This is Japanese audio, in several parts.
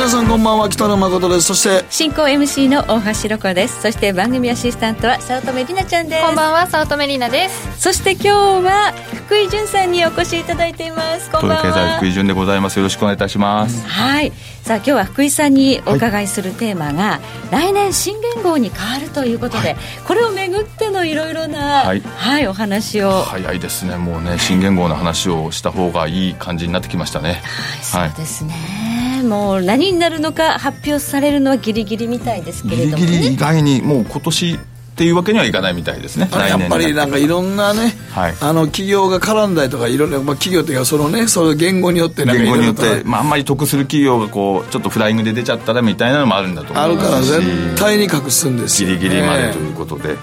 皆さんこんばんは北野誠です。そして進行 MC の大橋ロコです。そして番組アシスタントは早乙女里奈ちゃんです。こんばんは早乙女里奈です。そして今日は福井潤さんにお越しいただいています。こんばんは。経済福井潤でございます。よろしくお願いいたします。はい。さあ今日は福井さんにお伺いするテーマが、はい、来年新元号に変わるということで、はい、これをめぐってのいろいろな、はい、はい、お話を。早いですね。もうね新元号の話をした方がいい感じになってきましたね。はいそうですね、もう何になるのか発表されるのはギリギリみたいですけれども、ね、ギリギリ意外にもう今年っていうわけにはいかないみたいですね。やっぱりなんかいろんなね、はい、あの企業が絡んだりとかいろんな、まあ、企業というかそのねその言語によって言語によって、まあ、あんまり得する企業がこうちょっとフライングで出ちゃったらみたいなのもあるんだと思いますあるから絶対に隠すんですよ、ギリギリまでということで、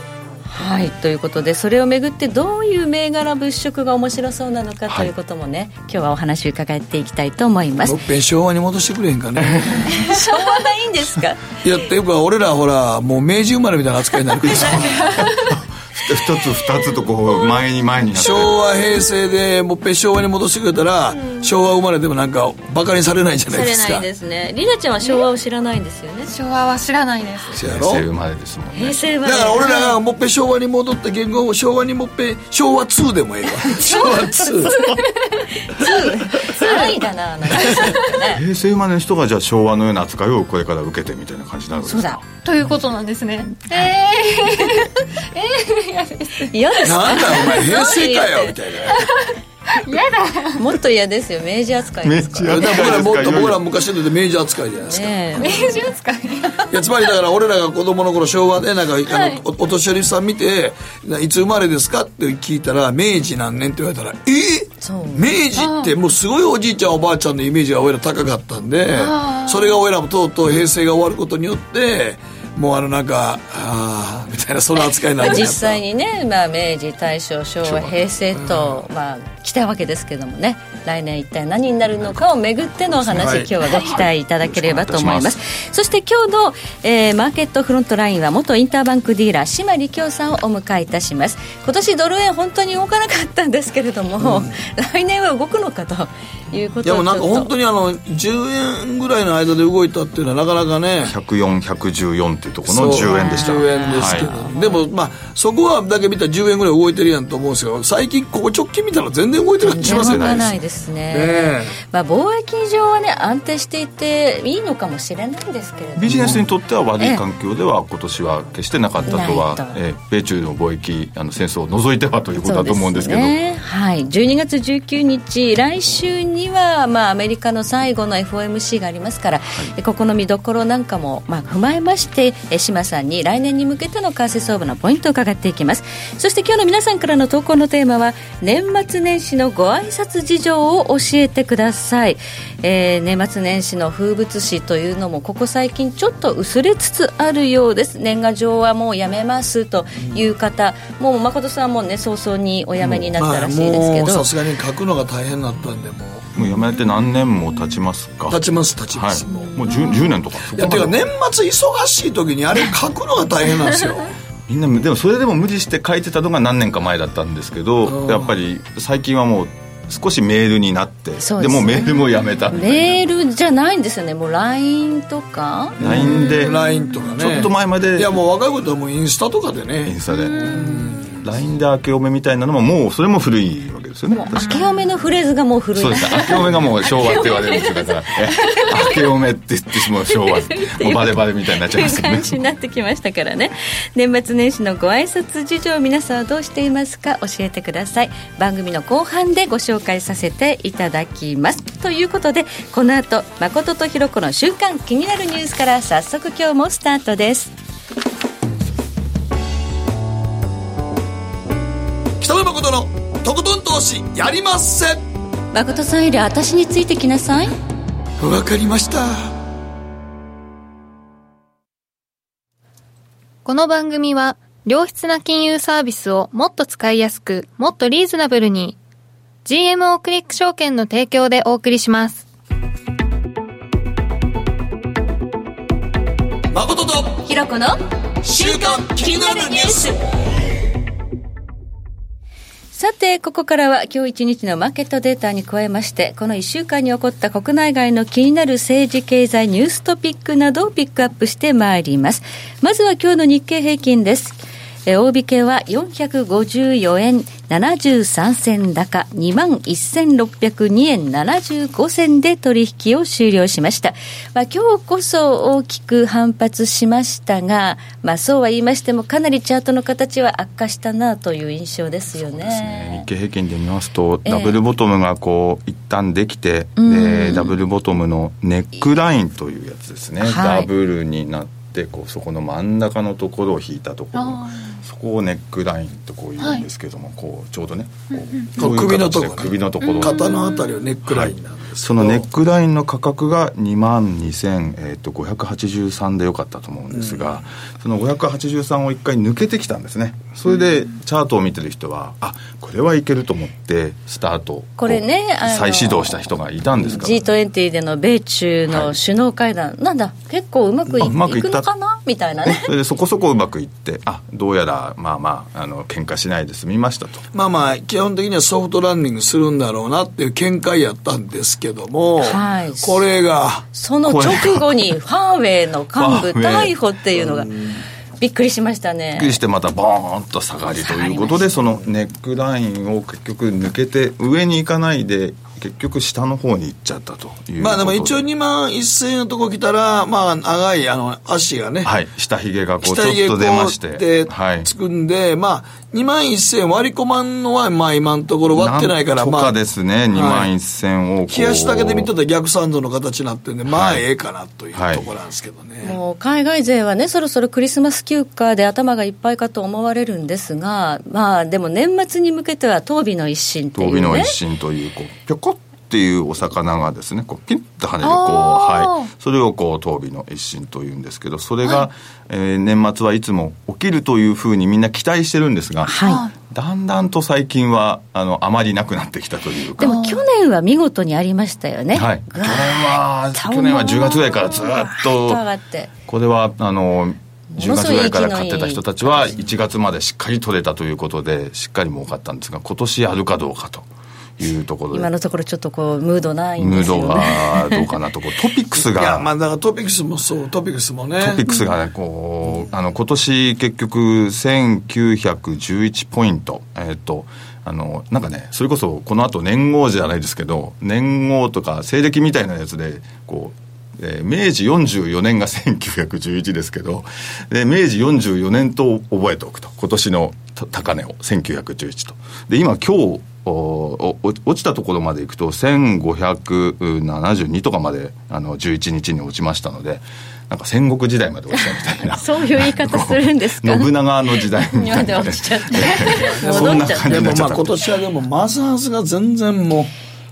はいということでそれをめぐってどういう銘柄物色が面白そうなのかということもね、はい、今日はお話を伺っていきたいと思います。昭和に戻してくれへんかね。昭和がいいんですか？いやっていうか俺らほらもう明治生まれみたいな扱いになるから 一つ二つとこう前に前に昭和平成でもっぺん昭和に戻してくれたら、うん、昭和生まれでもなんかバカにされないじゃないですか。されないですね。りなちゃんは昭和を知らないんですよね。昭和は知らないです。平成生まれですもんね。平成生まれ。だから俺らがもっぺん昭和に戻った言語を昭和にもっぺん昭和2でもええわ。昭和2 2だな平成生まれの人がじゃあ昭和のような扱いをこれから受けてみたいな感じになるんですかそうだということなんですね。えー、えー、嫌です。嫌ですなんだお前平成かよ みたいな。嫌だ。もっと嫌ですよ。明治扱いですから。僕らもっと僕ら昔の明治扱いじゃないですか、ね、明治扱い。いやつまりだから俺らが子供の頃昭和でなんか、はい、あのお年寄りさん見ていつ生まれですかって聞いたら明治何年って言われたらえ？ー、明治ってもうすごいおじいちゃんおばあちゃんのイメージが俺ら高かったんでそれが俺らもとうとう平成が終わることによってもうあのなんかああみたいなその扱いになる実際にね、まあ、明治大正昭和平成と、まあ、来たわけですけどもね。来年一体何になるのかをめぐってのお話、はい、今日はご期待いただければと思います。そして今日の、えー、マーケットフロントラインは元インターバンクディーラー島利京さんをお迎えいたします。今年ドル円本当に動かなかったんですけれども、うん、来年は動くのかということいやもうなんか本当にあの10円ぐらいの間で動いたっていうのはなかなかね。104114っていうところの10円でした。10円ですけど、はい、でもまあそこはだけ見たら10円ぐらい動いてるやんと思うんですけど最近ここ直近見たら全然動いてるしますよね。ないですね、ね、まあ、貿易上はね安定していていいのかもしれないんですけれども。ビジネスにとっては悪い環境では今年は決してなかったとは、ええ、米中の貿易あの戦争を除いてはということだと思うんですけど、ね、はい。12月19日来週には、まあ、アメリカの最後の FOMC がありますから、はい、ここの見どころなんかも、まあ、踏まえまして島さんに来年に向けての為替相場のポイントを伺っていきます。そして今日の皆さんからの投稿のテーマは年末年始のご挨拶事情を教えてください、えー、年末年始の風物詩というのもここ最近ちょっと薄れつつあるようです。年賀状はもうやめますという方、うん、もう誠さんもね早々にお辞めになったらしいですけど。さすがに書くのが大変だったんでもう。もうやめて何年も経ちますか？経ちます経ちます、はい、もう 10, 10年とか。いやていうか年末忙しい時にあれ書くのが大変なんですよみんなでもそれでも無理して書いてたのが何年か前だったんですけどやっぱり最近はもう少しメールになってで,、ね、でもメールもやめたメールじゃないんですよね。もう LINE とか。LINE で LINE とかね。ちょっと前まで。いやもう若いことはもうインスタとかでね。インスタで LINE で明けおめみたいなのももうそれも古いわけですよね。明けおめのフレーズがもう古い。そうです。明けおめがもう昭和って言われるんですよだから。明けおめ。って言ってしまう昭和。もうバレバレみたいになっちゃいますね。感じになってきましたからね。年末年始のご挨拶事情皆さんはどうしていますか？教えてください。番組の後半でご紹介させていただきます。ということでこの後誠とひろ子の週間気になるニュースから早速今日もスタートです北野誠のとことん投資やりまっせ。誠さんより私についてきなさい。わかりました。この番組は良質な金融サービスをもっと使いやすくもっとリーズナブルに GMO クリック証券の提供でお送りします。誠とひろこの週刊気になるニュースさて、ここからは今日一日のマーケットデータに加えまして、この一週間に起こった国内外の気になる政治経済ニューストピックなどをピックアップしてまいります。まずは今日の日経平均です。大引けは454円73銭高、21,602円75銭で取引を終了しました。まあ、今日こそ大きく反発しましたが、まあ、そうは言いましても、かなりチャートの形は悪化したなという印象ですよね。ね日経平均で見ますと、ダブルボトムがこう、一旦できて、で、ダブルボトムのネックラインというやつですね。はい、ダブルになって、こう、そこの真ん中のところを引いたところ。そこをネックラインとこう言うんですけども、はい、こうちょうどねこう首のところ、ね、首のところ。肩のあたりをネックラインなんそのネックラインの価格が2万2583でよかったと思うんですが、うん、その583を1回抜けてきたんですね。それでチャートを見てる人はあこれはいけると思ってスタートこれね再始動した人がいたんですから。G20 での米中の首脳会談、はい、なんだ結構うまくい,、うまくいくのかな？みたいなね。それでそこそこうまくいってあどうやらまあまああの喧嘩しないで済みましたと。まあまあ基本的にはソフトランニングするんだろうなっていう見解やったんですけども、はい、これがその直後にファーウェイの幹部逮捕っていうのがびっくりしましたね。びっくりしてまたボーンと下がりということで、ね、そのネックラインを結局抜けて上に行かないで結局下の方に行っちゃったというまあでも一応2万1000円のとこ来たらまあ長いあの足がね。はい。下髭がこうちょっと出まして。はい。つくんでまあ2万1000円割り込まんのはまあ今のところ割ってないからまあですね。2万1000を冷やしだけで見てたら逆サンドの形になってるんでまあええかなというところなんですけどね、はい、もう海外勢はねそろそろクリスマス休暇で頭がいっぱいかと思われるんですがまあでも年末に向けては当美の一心という、ね、当美の一心というこうぴょこっっていうお魚がですねこうピンと跳ねるこう、はい、それをこう当尾の一心というんですけどそれが、はい、えー、年末はいつも起きるというふうにみんな期待してるんですが、はい、だんだんと最近はあのあまりなくなってきたというか。でも去年は見事にありましたよね。はい。去年は去年は10月ぐらいからずっとこれはあの10月ぐらいから買ってた人たちは1月までしっかり取れたということでしっかり儲かったんですが今年やるかどうかと。いうところ今のところちょっとこうムードないんですよ、ね、ムードがどうかなと。こ TOPIX が。いやまあだから TOPIX もそう TOPIX もね。 TOPIXがねこうあの今年結局1911ポイント。えっ、ー、とあのなんかねそれこそこの後年号じゃないですけど年号とか西暦みたいなやつでこうえー、明治44年が1911ですけど、で明治44年と覚えておくと。今年の高値を。1911と。で、今今日落ちたところまでいくと1572とかまであの11日に落ちましたのでなんか戦国時代まで落ちたみたいな。そういう言い方するんですか信長の時代みたいな、ね、そんな感じでもまあ今年はでもマザーズが全然もう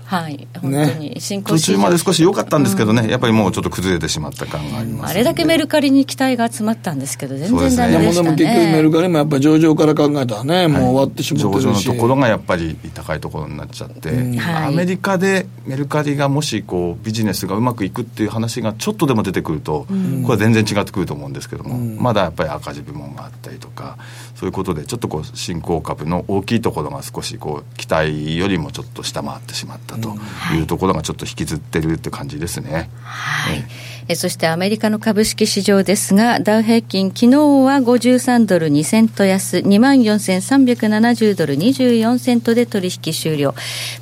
はい、本当に進行、ね、途中まで少し良かったんですけどね、うん、やっぱりもうちょっと崩れてしまった感がありますあれだけメルカリに期待が集まったんですけど、全然ダメでしたね。でも結局メルカリもやっぱり上場から考えたらね、もう終わってしまってるし、上場のところがやっぱり高いところになっちゃって、うん。アメリカでメルカリがもしこうビジネスがうまくいくっていう話がちょっとでも出てくると、うん、これは全然違ってくると思うんですけども、まだやっぱり赤字部門があったりとか、そういうことでちょっとこう新興株の大きいところが少しこう期待よりもちょっと下回ってしまったというところがちょっと引きずってるって感じですね。はい、えそしてアメリカの株式市場ですがダウ平均昨日は53ドル2セント安2万4370ドル24セントで取引終了、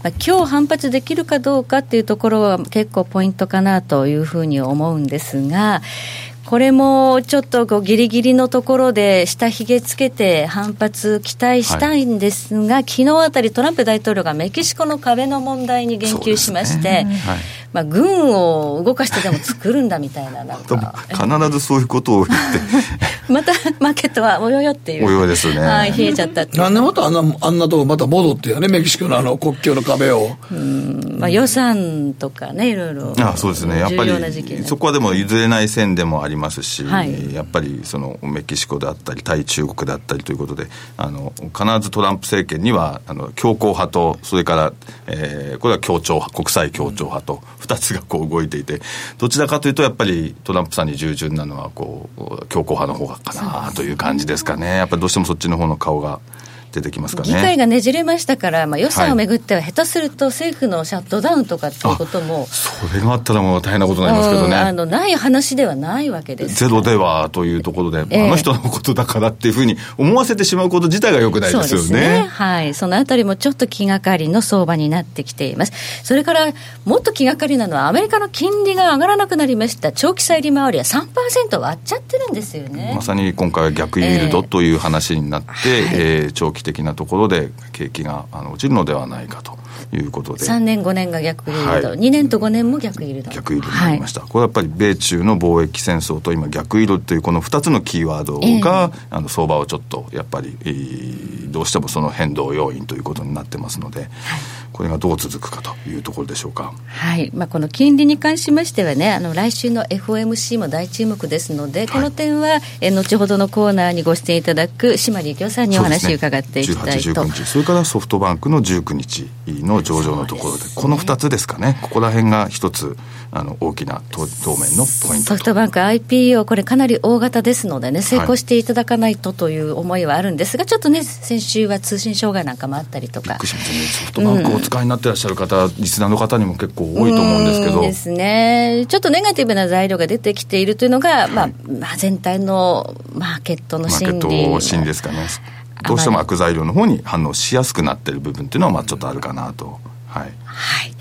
まあ、今日反発できるかどうかっていうところは結構ポイントかなというふうに思うんですがこれもちょっとこうギリギリのところで下髭つけて反発期待したいんですが、はい、昨日あたりトランプ大統領がメキシコの壁の問題に言及しまして、ね、まあ、軍を動かしてでも作るんだみたいななんか。必ずそういうことを言って。またマーケットはおよよっていう。およですね、はい、冷えちゃったなんでまたあんなあんなとこまた戻ってよねメキシコのあの国境の壁を。うん、まあ、予算とかねいろいろ。あそうですね。やっぱりそこはでも譲れない線でもありますし、はい、やっぱりそのメキシコであったり対中国であったりということであの必ずトランプ政権にはあの強硬派とそれから、えー、これは協調国際協調派と、2つがこう動いていて、どちらかというと、やっぱりトランプさんに従順なのはこう、強硬派の方がかなという感じですかね、やっぱりどうしてもそっちの方の顔が出てきますかね。議会がねじれましたから、まあ、予算をめぐっては、下手すると政府のシャットダウンとかっていうことも、それがあったらもう大変なことになりますけどね、あのない話ではないわけです。ゼロではというところで、えー、あの人のことだからっていうふうに思わせてしまうこと自体がよくないですよね。ね。はい、そのあたりもちょっと気がかりの相場になってきています。それからもっと気がかりなのは、アメリカの金利が上がらなくなりました、長期債利回りは3%割っちゃってるんですよね。まさに今回は逆イールドという話になって、えーはい、えー、長期的なところで景気があの落ちるのではないかと。いうことで。3年5年が逆イールド、はい、2年と5年も逆イールド逆イールドになりました、はい、これはやっぱり米中の貿易戦争と今逆イールドというこの2つのキーワードが、えー、あの相場をちょっとやっぱり、えー、どうしてもその変動要因ということになってますので、はいこれがどう続くかというところでしょうか。はい、まあ、この金利に関しましてはね、あの来週の FOMC も大注目ですので、この点は、え後ほどのコーナーにご出演いただく島利幸さんにお話を伺っていきたいと。そ、ね、日、それからソフトバンクの19日の上場のところで、でね、この2つですかね、ここら辺が一つあの大きな当面のポイントソフトバンク IPO、これかなり大型ですのでね、成功していただかないとという思いはあるんですが、はい、ちょっとね、先週は通信障害なんかもあったりとか。ソフトバンクを使いになってらっしゃる方、うん、リスナーの方にも結構多いと思うんですけど。ですね。ちょっとネガティブな材料が出てきているというのが、はい、まあ、まあ、全体のマーケットの心理。マーケット心理ですかね。どうしても悪材料の方に反応しやすくなっている部分っていうのは、まあ、ちょっとあるかなと。はい。はい。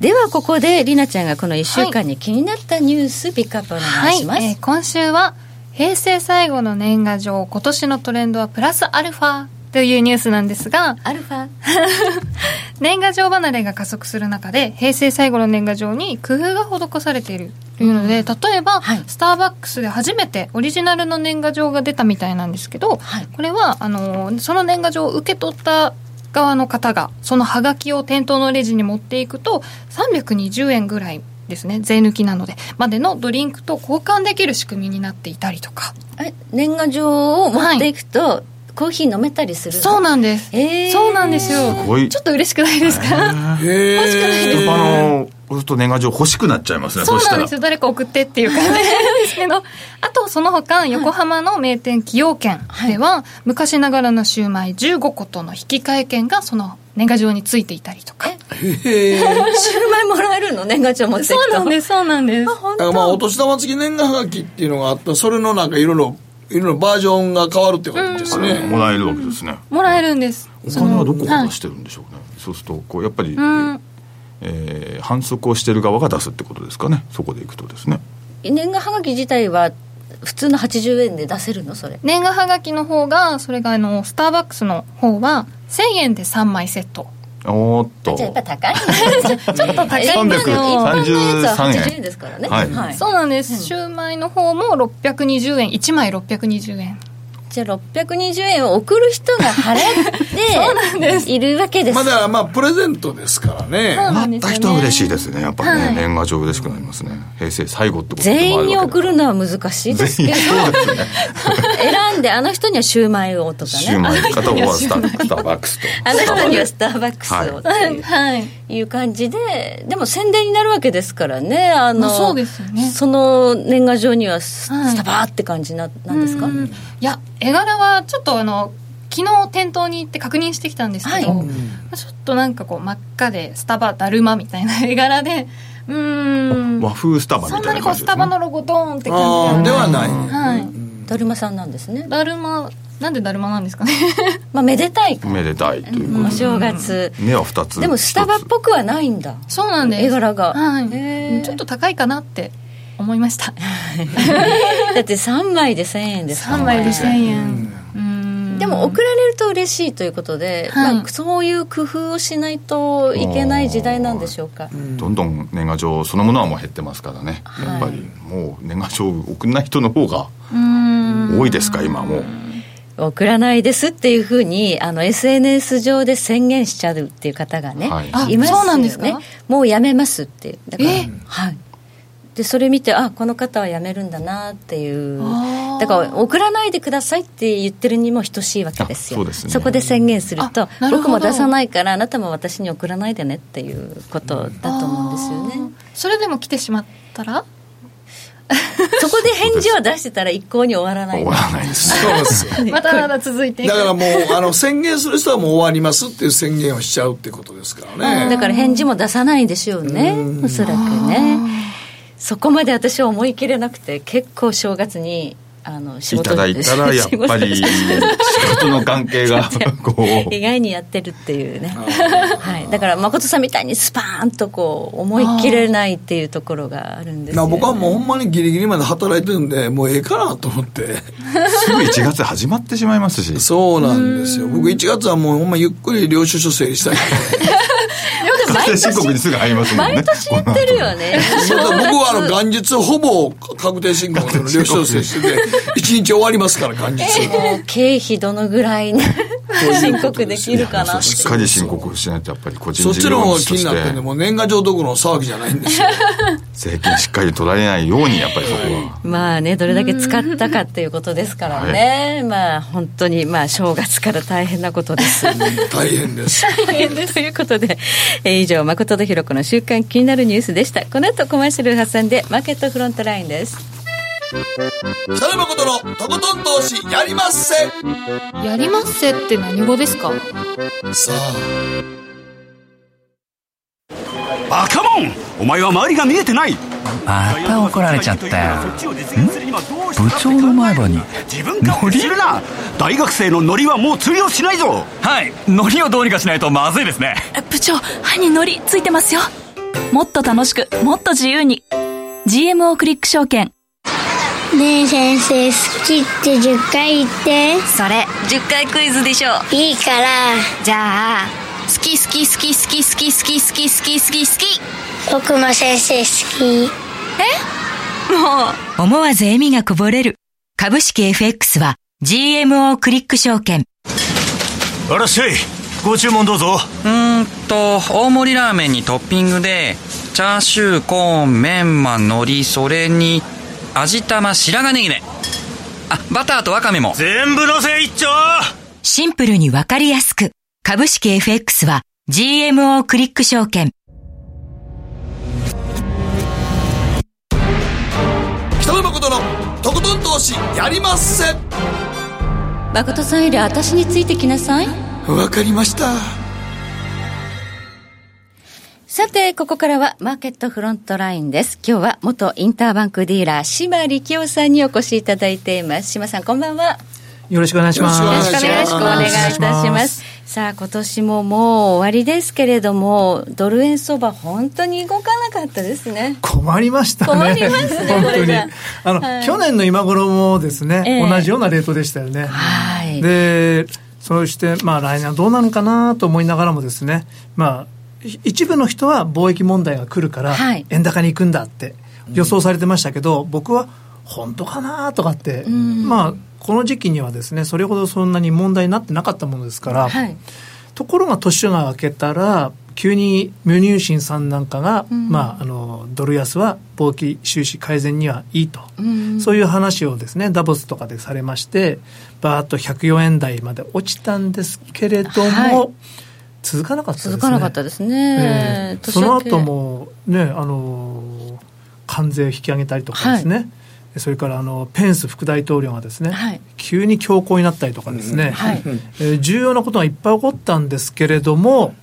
ではここでりなちゃんがこの1週間に気になったニュースピックアップお願いします、はい、えー、今週は平成最後の年賀状今年のトレンドはプラスアルファというニュースなんですがアルファ。年賀状離れが加速する中で平成最後の年賀状に工夫が施されているというので、例えば、はい、スターバックスで初めてオリジナルの年賀状が出たみたいなんですけど、はい、これはあのその年賀状を受け取った側の方がそのハガキを店頭のレジに持っていくと320円ぐらいですね税抜きなのでまでのドリンクと交換できる仕組みになっていたりとか。え年賀状を持っていくと、はいコーヒー飲めたりするそうなんです、えー、そうなんですよ。ちょっと嬉しくないですか、欲しくないです。かあのそうすると年賀状欲しくなっちゃいますねそうなんですよ。誰か送ってっていう感じなんですけど。あとその他横浜の名店崎陽軒では、はい、昔ながらのシューマイ15個との引き換え券がその年賀状についていたりとか。シューマイもらえるの？年賀状持ってそうなんです、そうなんです。あまあ、お年玉付き年賀はがきっていうのがあった。それのなんかいろいろ、いろいろバージョンが変わるってことですね。もらえるわけですね。もらえるんです。お金はどこから出してるんでしょうね。はい、そうすると、こう、やっぱり、えー、反則をしてる側が出すってことですかね。そこでいくとですね。年賀はがき自体は普通の80円で出せるのそれ？年賀はがきの方がそれがあのスターバックスの方は1000円で3枚セットおっと。じゃあやっぱ高い。ちょっと高い。んですよ一般のやつは80円ですからね、はい、はい、そうなんです、シューマイの方も620円。1枚620円じゃあ620円を送る人が払って いるわけです。まだまあプレゼントですからね。もらった人は嬉しいですね。やっぱりね、はい、年賀状嬉しくなりますね。平成最後ってこと全員に送るのは難しいですけど、ね、選んであの人にはシューマイをとかね。シューマイ方はスターバックスと。あの人にはスターバックスを。ってい。う,、はい、いう感じででも宣伝になるわけですからね。あの、そうですよね。その年賀状にはスタバーって感じな,、なんですか？いや絵柄はちょっとあの昨日店頭に行って確認してきたんですけど、はい、ちょっとなんかこう真っ赤でスタバだるまみたいな 絵柄でうん。和風スタバみたいな感じ、ね、そんなにこうスタバのロゴドーンって感じで。はない、はい、だるまさんなんですね。だるまなんでだるまなんですかね？まあめでたいめでたいという。お正月。目は2つでもスタバっぽくはないんだ。そうなんです。絵柄が、はい、ちょっと高いかなって思いました。だって3枚で1000円です3枚で1000円。でも送られると嬉しいということで、はい、まあ、そういう工夫をしないといけない時代なんでしょうか。どんどん年賀状そのものはもう減ってますからね、はい、やっぱりもう年賀状送らない人の方が多いですか今もう。送らないですっていうふうにあの SNS 上で宣言しちゃうっていう方がね、はい、いますよね。もうやめますってだから、はい、でそれ見てあこの方は辞めるんだなっていう。だから送らないでくださいって言ってるにも等しいわけですよ。そ、ね,、こで宣言すると僕も出さないからあなたも私に送らないでねっていうことだと思うんですよね。それでも来てしまったら？そこで返事を出してたら一向に終わらない。終わらないですそうですまだまだ続いてだからもうあの宣言する人はもう終わりますっていう宣言をしちゃうってことですからね。だから返事も出さないでしょうねおそらくねそこまで私は思い切れなくて結構正月にあの仕事いただいたら やっぱり仕事の関係が こう。意外にやってるっていうね、はい、だから誠さんみたいにスパーンとこう思い切れないっていうところがあるんですよ、ね、僕はもうほんまにギリギリまで働いてるんでもうええかなと思って。すぐ1月始まってしまいますし。そうなんですよ。僕1月はもうほんまゆっくり領収書整理したいんで 確定申告にすぐ入りますもんね。毎年言ってるよね。僕はあの元日ほぼ確定申告の領収書してて1日終わりますから元日、えー、経費どのぐらいね申告できるかなしっかり申告しないとやっぱり個人そっちの方が気になってんでも年賀状どころの騒ぎじゃないんですよ。税金しっかり取られないようにやっぱりそこはまあねどれだけ使ったかっていうことですからね、はい、まあ本当にまあ正月から大変なことです。大変です。大変です。ということで、えー、以上誠とひろ子の週刊気になるニュースでした。この後コマーシャル挟んでマーケットフロントラインです北野誠のとことん投資やりまっせ。やりまっせって何語ですか？さあ。バカモン。お前は周りが見えてない。また怒られちゃったよ。部長の前歯にノリするな。大学生のノリはもう通用しないぞ。はい。ノリをどうにかしないとまずいですね。部長歯にノリついてますよ。もっと楽しくもっと自由に。GMO クリック証券ねえ先生好きって10回言って。それ10回クイズでしょ。いいから。じゃあ好き好き好き好き好き好き好き好き好き好き僕も先生好き。え？もう。思わず笑みがこぼれる。株式 FX は GMO クリック証券。あらっしゃいご注文どうぞ。うんと大盛りラーメンにトッピングでチャーシューコーンメンマ海苔それに味玉白髪ネギね。あバターとワカメも。全部のせ一丁。シンプルにわかりやすく。株式 FX は GMO クリック証券。北野誠のとことん投資やりまっせ。誠さんより私についてきなさい。わかりましたさて、ここからはマーケットフロントラインです。今日は元インターバンクディーラー、島力夫さんにお越しいただいています。島さん、こんばんは。よろしくお願いします。よろしくお願いします。ますさあ、今年ももう終わりですけれども、ドル円相場、本当に動かなかったですね。困りましたね。困りますね、本当に。あの、はい、去年の今頃もですね、えー、同じようなレートでしたよね。はい。で、そして、まあ来年はどうなのかなと思いながらもですね、まあ、一部の人は貿易問題が来るから、円高に行くんだって予想されてましたけど、僕は本当かなとかって、まあ、この時期にはですね、それほどそんなに問題になってなかったものですから、はい、ところが年が明けたら、急に無入信さんなんかが、うん、まあ、あのドル安は貿易収支改善にはいいと、うん、そういう話をですねダボスとかでされましてバーッと104円台まで落ちたんですけれども、はい続かなかったですね。続かなかったですね。えー、その後もね、あの関税を引き上げたりとかですね。はい、それからあのペンス副大統領がですね、はい、急に強硬になったりとかですね、はい、えー、重要なことがいっぱい起こったんですけれども、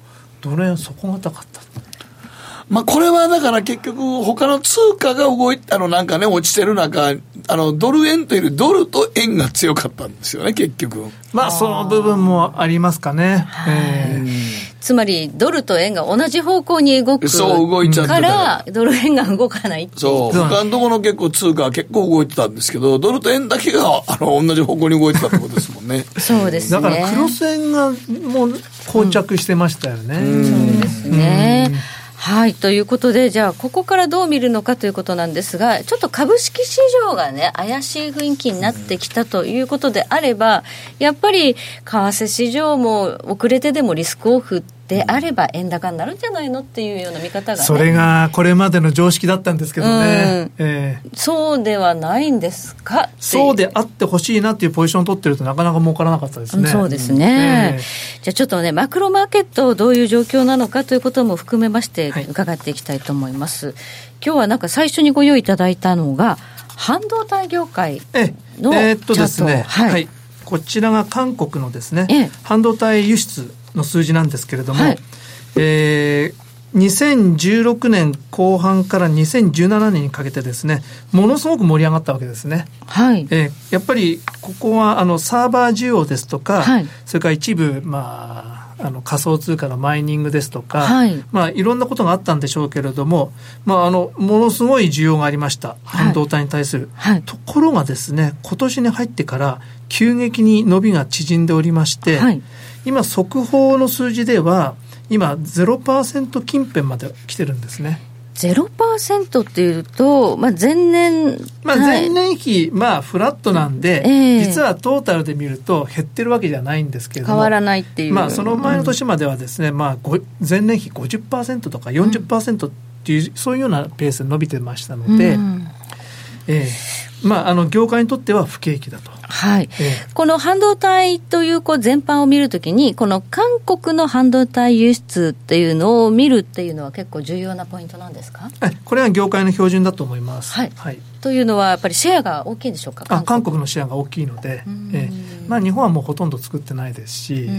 ドル円底堅かった？まあ、これはだから結局、他の通貨が動いたのなんかね、落ちてる中、あの、ドル円というよりドルと円が強かったんですよね、結局。まあ、その部分もありますかね。えーつまりドルと円が同じ方向に動くそう動いちゃってからドル円が動かないそう。他のところの結構通貨は結構動いてたんですけどドルと円だけがあの同じ方向に動いてたってことですもんね。そうですね。だからクロス円がもう膠着してましたよね、うん、そうですね、はい。ということで、じゃあ、ここからどう見るのかということなんですが、ちょっと株式市場がね、怪しい雰囲気になってきたということであれば、やっぱり、為替市場も遅れてでもリスクオフであれば円高になるんじゃないのっていうような見方が、ね、それがこれまでの常識だったんですけどね、うん。えー、そうではないんですか？そうであってほしいなっていうポジションを取ってるとなかなか儲からなかったですね、そうですね、えー、じゃあちょっとねマクロマーケットどういう状況なのかということも含めまして伺っていきたいと思います、はい、今日はなんか最初にご用意いただいたのが半導体業界のえー、っとですね、はい、はい、こちらが韓国のですね、ええ、半導体輸出の数字なんですけれども、はい、えー2016年後半から2017年にかけてですね、ものすごく盛り上がったわけですね。はい。えー、やっぱり、ここは、あの、サーバー需要ですとか、はい、それから一部、まあ、あの仮想通貨のマイニングですとか、はい、まあ、いろんなことがあったんでしょうけれども、まあ、あのものすごい需要がありました、半導体に対する。はい。はい、ところがですね、今年に入ってから急激に伸びが縮んでおりまして、今、速報の数字では、今0%近辺まで来てるんですね。0%っていうと、まあ、前年、まあ、前年比、まあ、フラットなんで、えー、実はトータルで見ると減ってるわけじゃないんですけれども変わらないっていう、まあ、その前の年まではですね、うん、まあ、前年比50%とか40%っていう、うん、そういうようなペースで伸びてましたので、うん、えー、まあ、あの業界にとっては不景気だと。はい、えー、この半導体というこう全般を見るときに、この韓国の半導体輸出っていうのを見るっていうのは、結構重要なポイントなんですか？これは業界の標準だと思います。はい、はい、というのは、やっぱりシェアが大きいんでしょうか、韓国。韓国のシェアが大きいので、えーまあ、日本はもうほとんど作ってないですし、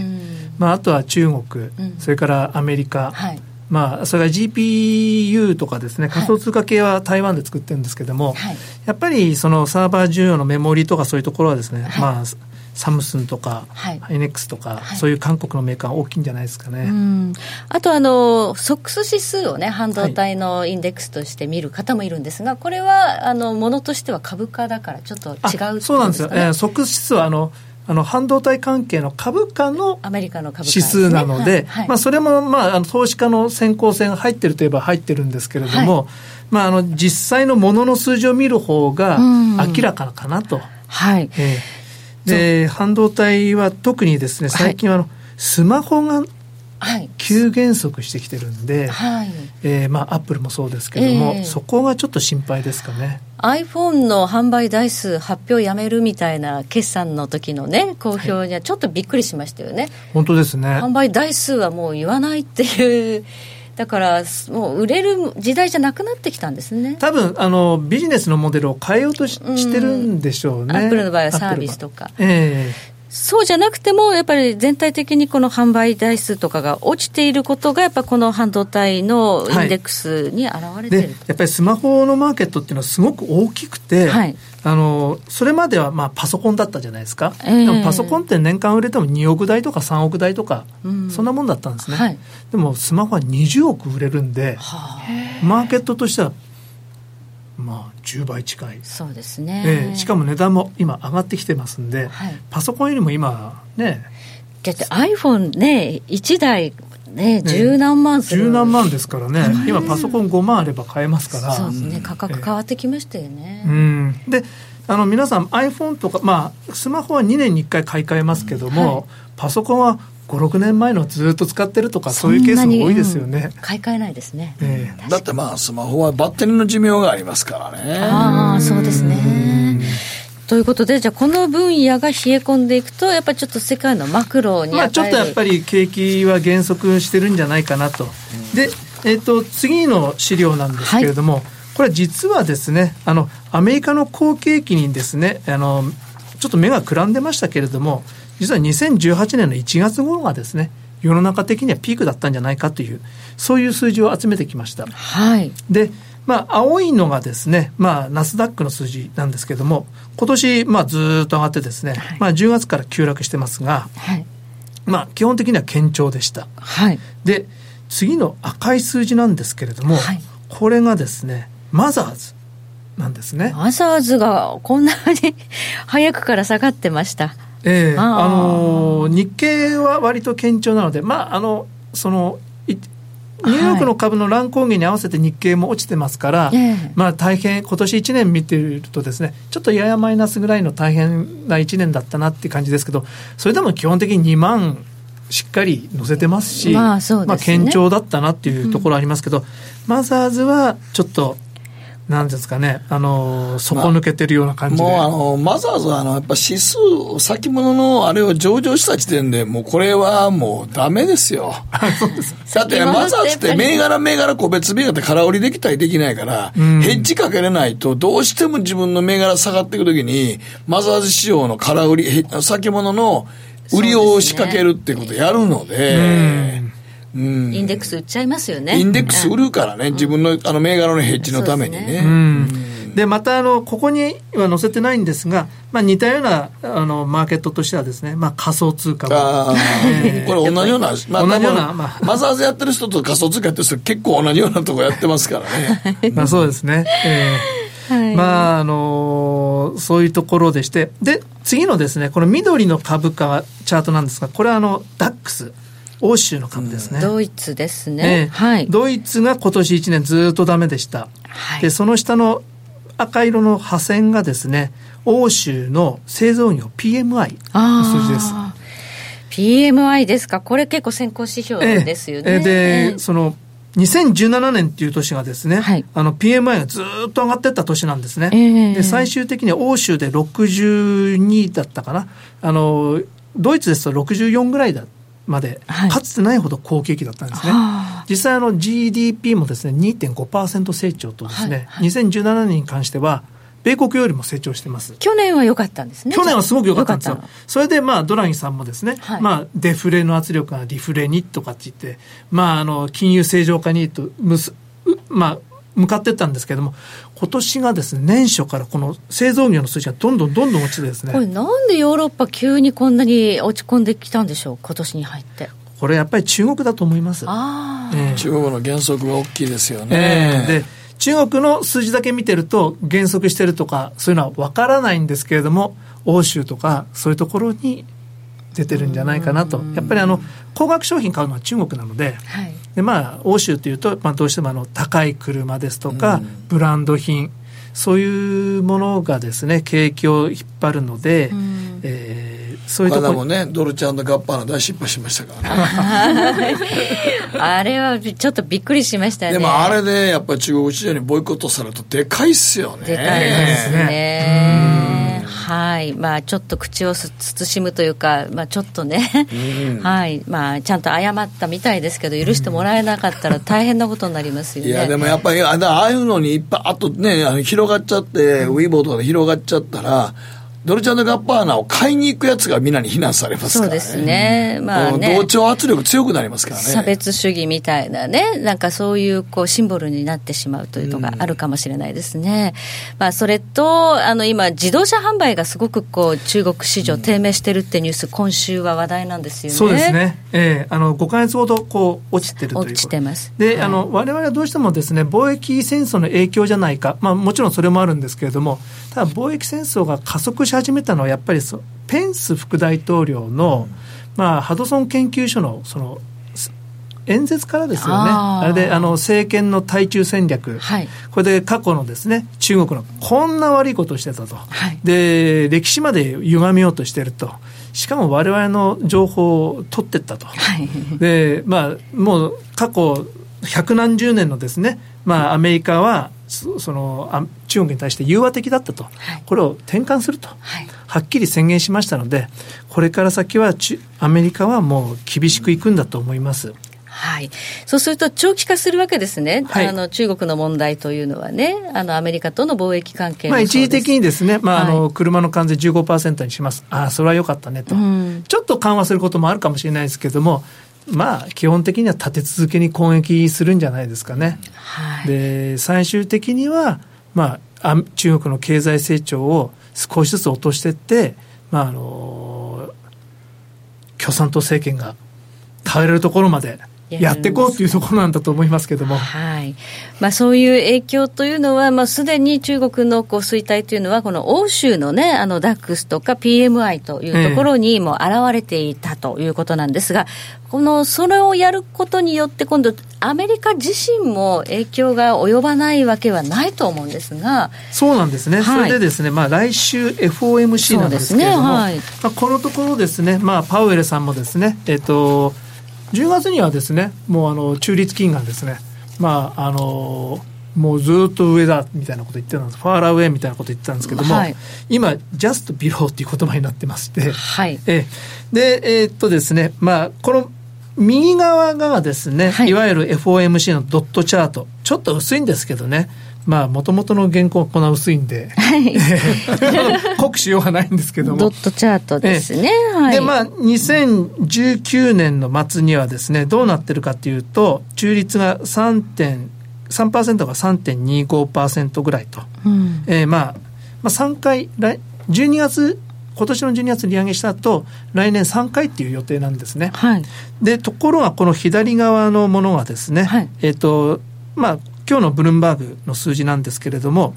まあ、あとは中国、それからアメリカ。はいまあ、それから GPU とかですね、仮想通貨系は台湾で作ってるんですけれども、はい、やっぱりそのサーバー需要のメモリとかそういうところはですね、はい、まあ、サムスンとか、はい、エネックスとか、はい、そういう韓国のメーカー大きいんじゃないですかね。あとあの、ソックス指数をね、半導体のインデックスとして見る方もいるんですが、これは、あの、ものとしては株価だからちょっと違う、ね、そうなんですよ。えー、ソックス指数は、あの、あの半導体関係の株価の指数なので、まあ、それも、まあ、あの投資家の先行性が入ってるといえば入ってるんですけれども、はい、まあ、あの実際のものの数字を見る方が明らかかなと。はい、えー、で半導体は特にですね最近はあの、スマホが急減速してきてるんで、はい、えー、まあ、アップルもそうですけども、えー、そこがちょっと心配ですかね。iPhone の販売台数発表やめるみたいな決算の時のね公表にはちょっとびっくりしましたよね、はい、本当ですね。販売台数はもう言わないっていう。だからもう売れる時代じゃなくなってきたんですね。多分あのビジネスのモデルを変えようとし,、てるんでしょうね。アップルの場合はサービスとか。ええ。ーそうじゃなくても、やっぱり全体的にこの販売台数とかが落ちていることが、やっぱこの半導体のインデックスに現れてる、はい、やっぱりスマホのマーケットっていうのはすごく大きくて、はい、あのそれまではまあパソコンだったじゃないですか、えー、でもパソコンって年間売れても2億台とか3億台とか、うん、そんなもんだったんですね、はい、でもスマホは20億売れるんで、マーケットとしてはまあ、10倍近い。そうですね、えー、しかも値段も今上がってきてますんで、はい、パソコンよりも今ね。だって iPhone ね1台ね十何万する。十何万ですからね。今パソコン5万あれば買えますから。そうですね。価格変わってきましたよね、えー、うん。であの皆さん iPhone とかまあスマホは2年に1回買い替えますけども、はい、パソコンは56年前のずっと使ってるとかそういうケースも多いですよね、うん、買い替えないですね、えー、だってまあスマホはバッテリーの寿命がありますからね。ああそうですね。ということで、じゃあ、この分野が冷え込んでいくと、やっぱりちょっと世界のマクロにまあ、ちょっとやっぱり景気は減速してるんじゃないかなと、で、えーと、次の資料なんですけれども、はい、これ、実はですねあの、アメリカの好景気にですねあの、ちょっと目がくらんでましたけれども、実は2018年の1月頃がですね世の中的にはピークだったんじゃないかというそういう数字を集めてきました。はい、でまあ、青いのがですね、まあ、ナスダックの数字なんですけれども、今年、まあ、ずっと上がってですね、はい、まあ、10月から急落してますが、はい、まあ、基本的には堅調でした。はい、で、次の赤い数字なんですけれども、はい、これがですね、マザーズなんですね。マザーズがこんなに 早くから下がってました。ええ。ー、あの日経は割と堅調なので、まあ、あのそのニューヨークの株の乱高下に合わせて日経も落ちてますから、はい、まあ大変、今年1年見てるとですね、ちょっとややマイナスぐらいの大変な1年だったなっていう感じですけど、それでも基本的に2万しっかり乗せてますし、まあ、ね、まあ堅調だったなっていうところありますけど、うん、マザーズはちょっとなんですかね、あの、底抜けてるような感じで。まあ、もうあの、マザーズはあの、やっぱ指数、先物のあれを上場した時点で、もうこれはもうダメですよ。だって、マザーズって銘柄銘柄個別銘柄って空売りできたりできないから、うん、ヘッジかけれないと、どうしても自分の銘柄下がっていくときに、マザーズ市場の空売り、先物の売りを仕掛けるってことをやるので、うん、インデックス売っちゃいますよね。インデックス売るからね、自分のあの銘柄のヘッジのためにね。でまたあのここには載せてないんですが、まあ、似たようなあのマーケットとしてはですね、まあ、仮想通貨あ、えー、これ同じような、まあ、同じような、まあ、マザーズやってる人と仮想通貨やってる人結構同じようなとこやってますからね。まあそうですね。えー。はい、まああのー、そういうところでして。で次のですねこの緑の株価チャートなんですがこれはあのダックス欧州の株ですね、ドイツですね、えー、はい、ドイツが今年1年ずっとダメでした、はい、でその下の赤色の破線がですね欧州の製造業 PMI の数字です。PMI ですか？これ結構先行指標ですよね、えー、で、その2017年っていう年がですね、はい、あの PMI がずっと上がっていった年なんですね、えー、で最終的には欧州で62だったかな。あのドイツですと64ぐらいだまで、はい、かつてないほど好景気だったんですね。実際あの GDP もですね2.5%成長とですね、はいはい、2017年に関しては米国よりも成長してます。去年は良かったんですね。去年はすごく良かったんですよ。それでまあドラギさんもですね、はい、まあデフレの圧力がリフレにとかって言ってまああの金融正常化にとむすまあ向かっていったんですけれども、今年がですね、年初からこの製造業の数字がどんどんどんどん落ちてですね。これなんでヨーロッパ急にこんなに落ち込んできたんでしょう、今年に入って。これやっぱり中国だと思います。あえー、中国の減速が大きいですよね。えー、で中国の数字だけ見てると減速してるとかそういうのは分からないんですけれども欧州とかそういうところに出てるんじゃないかなと。やっぱりあの高額商品買うのは中国なのではい、でまあ、欧州というと、まあ、どうしてもあの高い車ですとか、ブランド品そういうものがですね景気を引っ張るので、えー、そういうところ。もねドルチャンガッパーの大失敗しましたから。ねあれはちょっとびっくりしましたね。でもあれでやっぱり中国市場にボイコットされるとでかいっすよね。でかいですねはい、まあ、ちょっと口を慎むというか、まあ、ちょっとね、うん、はい。まあ、ちゃんと謝ったみたいですけど、許してもらえなかったら大変なことになりますよね。いや、でもやっぱり、ああいうのにいっぱい、あとね、あの広がっちゃって、ウィーボーとかで広がっちゃったら、ドルチャンドガッパーナを買いに行くやつがみんなに非難されますからね。そうですね。まあね。同調圧力強くなりますからね。差別主義みたいなね、なんかそういうこうシンボルになってしまうというのがあるかもしれないですね。うん、まあそれと、あの今自動車販売がすごくこう中国市場低迷してるってニュース、今週は話題なんですよね。そうですね。ええー、あの5か月ほどこう落ちてるという落ちてます。で、はい、あの我々はどうしてもですね、貿易戦争の影響じゃないか、まあもちろんそれもあるんですけれども、ただ貿易戦争が加速し始めたのはやっぱりペンス副大統領の、まあ、ハドソン研究所のその演説からですよね、あれであの政権の対中戦略、はい、これで過去のですね中国のこんな悪いことをしてたと、はい、で歴史まで歪めようとしてると、しかもわれわれの情報を取ってったと、はい、でまあ、もう過去百何十年のですね、まあ、アメリカはその中国に対して融和的だったと、はい、これを転換すると、はい、はっきり宣言しましたので、これから先はアメリカはもう厳しくいくんだと思います。はい、そうすると長期化するわけですね、はい、あの中国の問題というのはね、あのアメリカとの貿易関係まあ、一時的にですね、まああの車の関税15%にします、ああ、それはよかったねと、うん、ちょっと緩和することもあるかもしれないですけれども、まあ、基本的には立て続けに攻撃するんじゃないですかね。はい、で最終的には、まあ、中国の経済成長を少しずつ落としていって、まあ、あの共産党政権が耐えれるところまでやっていこうというところなんだと思いますけども、はい。まあ、そういう影響というのは、まあ、すでに中国のこう衰退というのは、この欧州の,、ね、あのダックスとか PMI というところにも現れていたということなんですが、えこのそれをやることによって、今度、アメリカ自身も影響が及ばないわけはないと思うんですが。そうなんですね、はい、それでですね、まあ、来週 FOMC なんですけれども、ね。はい、まあ、このところですね、まあ、パウエルさんもですね、えっ、と10月にはですねもうあの中立金がですね。まああのもうずっと上だみたいなこと言ってたんです。ファーラーウェイみたいなこと言ってたんですけども、はい、今ジャストビローっていう言葉になってまして、はい、えでえー、っとですねまあこの右側がですね、はい、いわゆる FOMC のドットチャート。ちょっと薄いんですけどねまあ、もともとの原稿はこんな薄いんで、はい、濃くしようがないんですけども。ドットチャートですね。はい、で、まあ、2019年の末にはですね、どうなってるかというと、中立が3.3%が3.25%ぐらいと。うん、えー、まあ、まあ、3回、12月今年の12月利上げした後来年3回っていう予定なんですね。はい、でところがこの左側のものはですね、はい、えっ、ー、とまあ今日のブルームバーグの数字なんですけれども、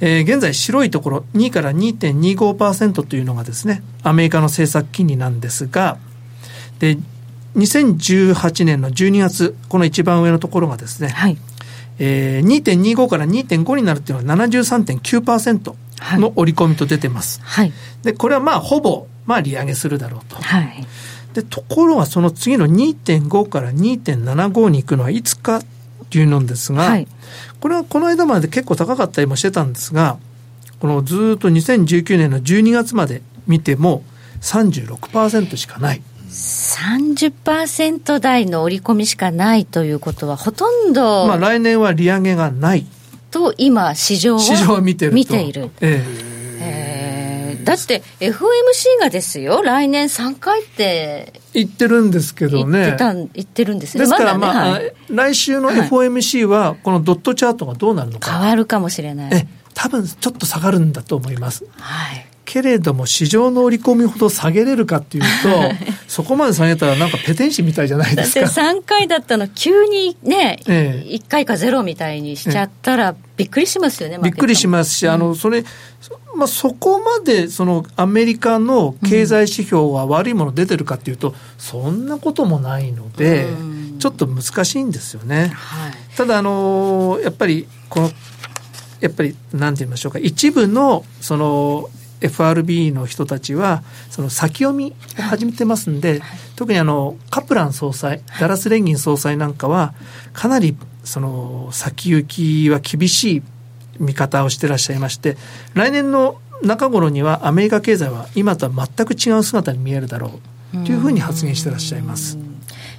えー、現在白いところ2から2.25%というのがですね、アメリカの政策金利なんですが、で、2018年の12月、この一番上のところがですね、はい、えー、2.25から2.5になるっていうのは73.9%の織り込みと出てます。はい、で、これはまあほぼ、まあ利上げするだろうと。はい、で、ところがその次の2.5から2.75に行くのはいつかっていうのですが、はい、これはこの間まで結構高かったりもしてたんですが、このずっと2019年の12月まで見ても36%しかない。30%台の織り込みしかないということは、ほとんど。まあ来年は利上げがない。と今、市場は市場は見てる見ている。ええだって FOMC がですよ、来年3回って言ってるんですけどね。言ってた言ってるんですね。ですから、まあ、はい、来週の FOMC は、このドットチャートがどうなるのか。変わるかもしれない。え、多分ちょっと下がるんだと思います。はい。けれども市場の織り込みほど下げれるかっていうと、そこまで下げたらなんかペテン師みたいじゃないですか。だって3回だったの急にね、ええ、1回かゼロみたいにしちゃったらびっくりしますよね、びっくりしますし、あの、それ、まあ、そこまでそのアメリカの経済指標は悪いもの出てるかっていうと、そんなこともないので、ちょっと難しいんですよね。はい、ただあのやっぱりこのやっぱりなんて言いましょうか一部のその FRB の人たちはその先読みを始めてますんで、特にあのカプラン総裁、ダラス連銀総裁なんかはかなりその先行きは厳しい見方をしてらっしゃいまして来年の中頃にはアメリカ経済は今とは全く違う姿に見えるだろうというふうに発言してらっしゃいます。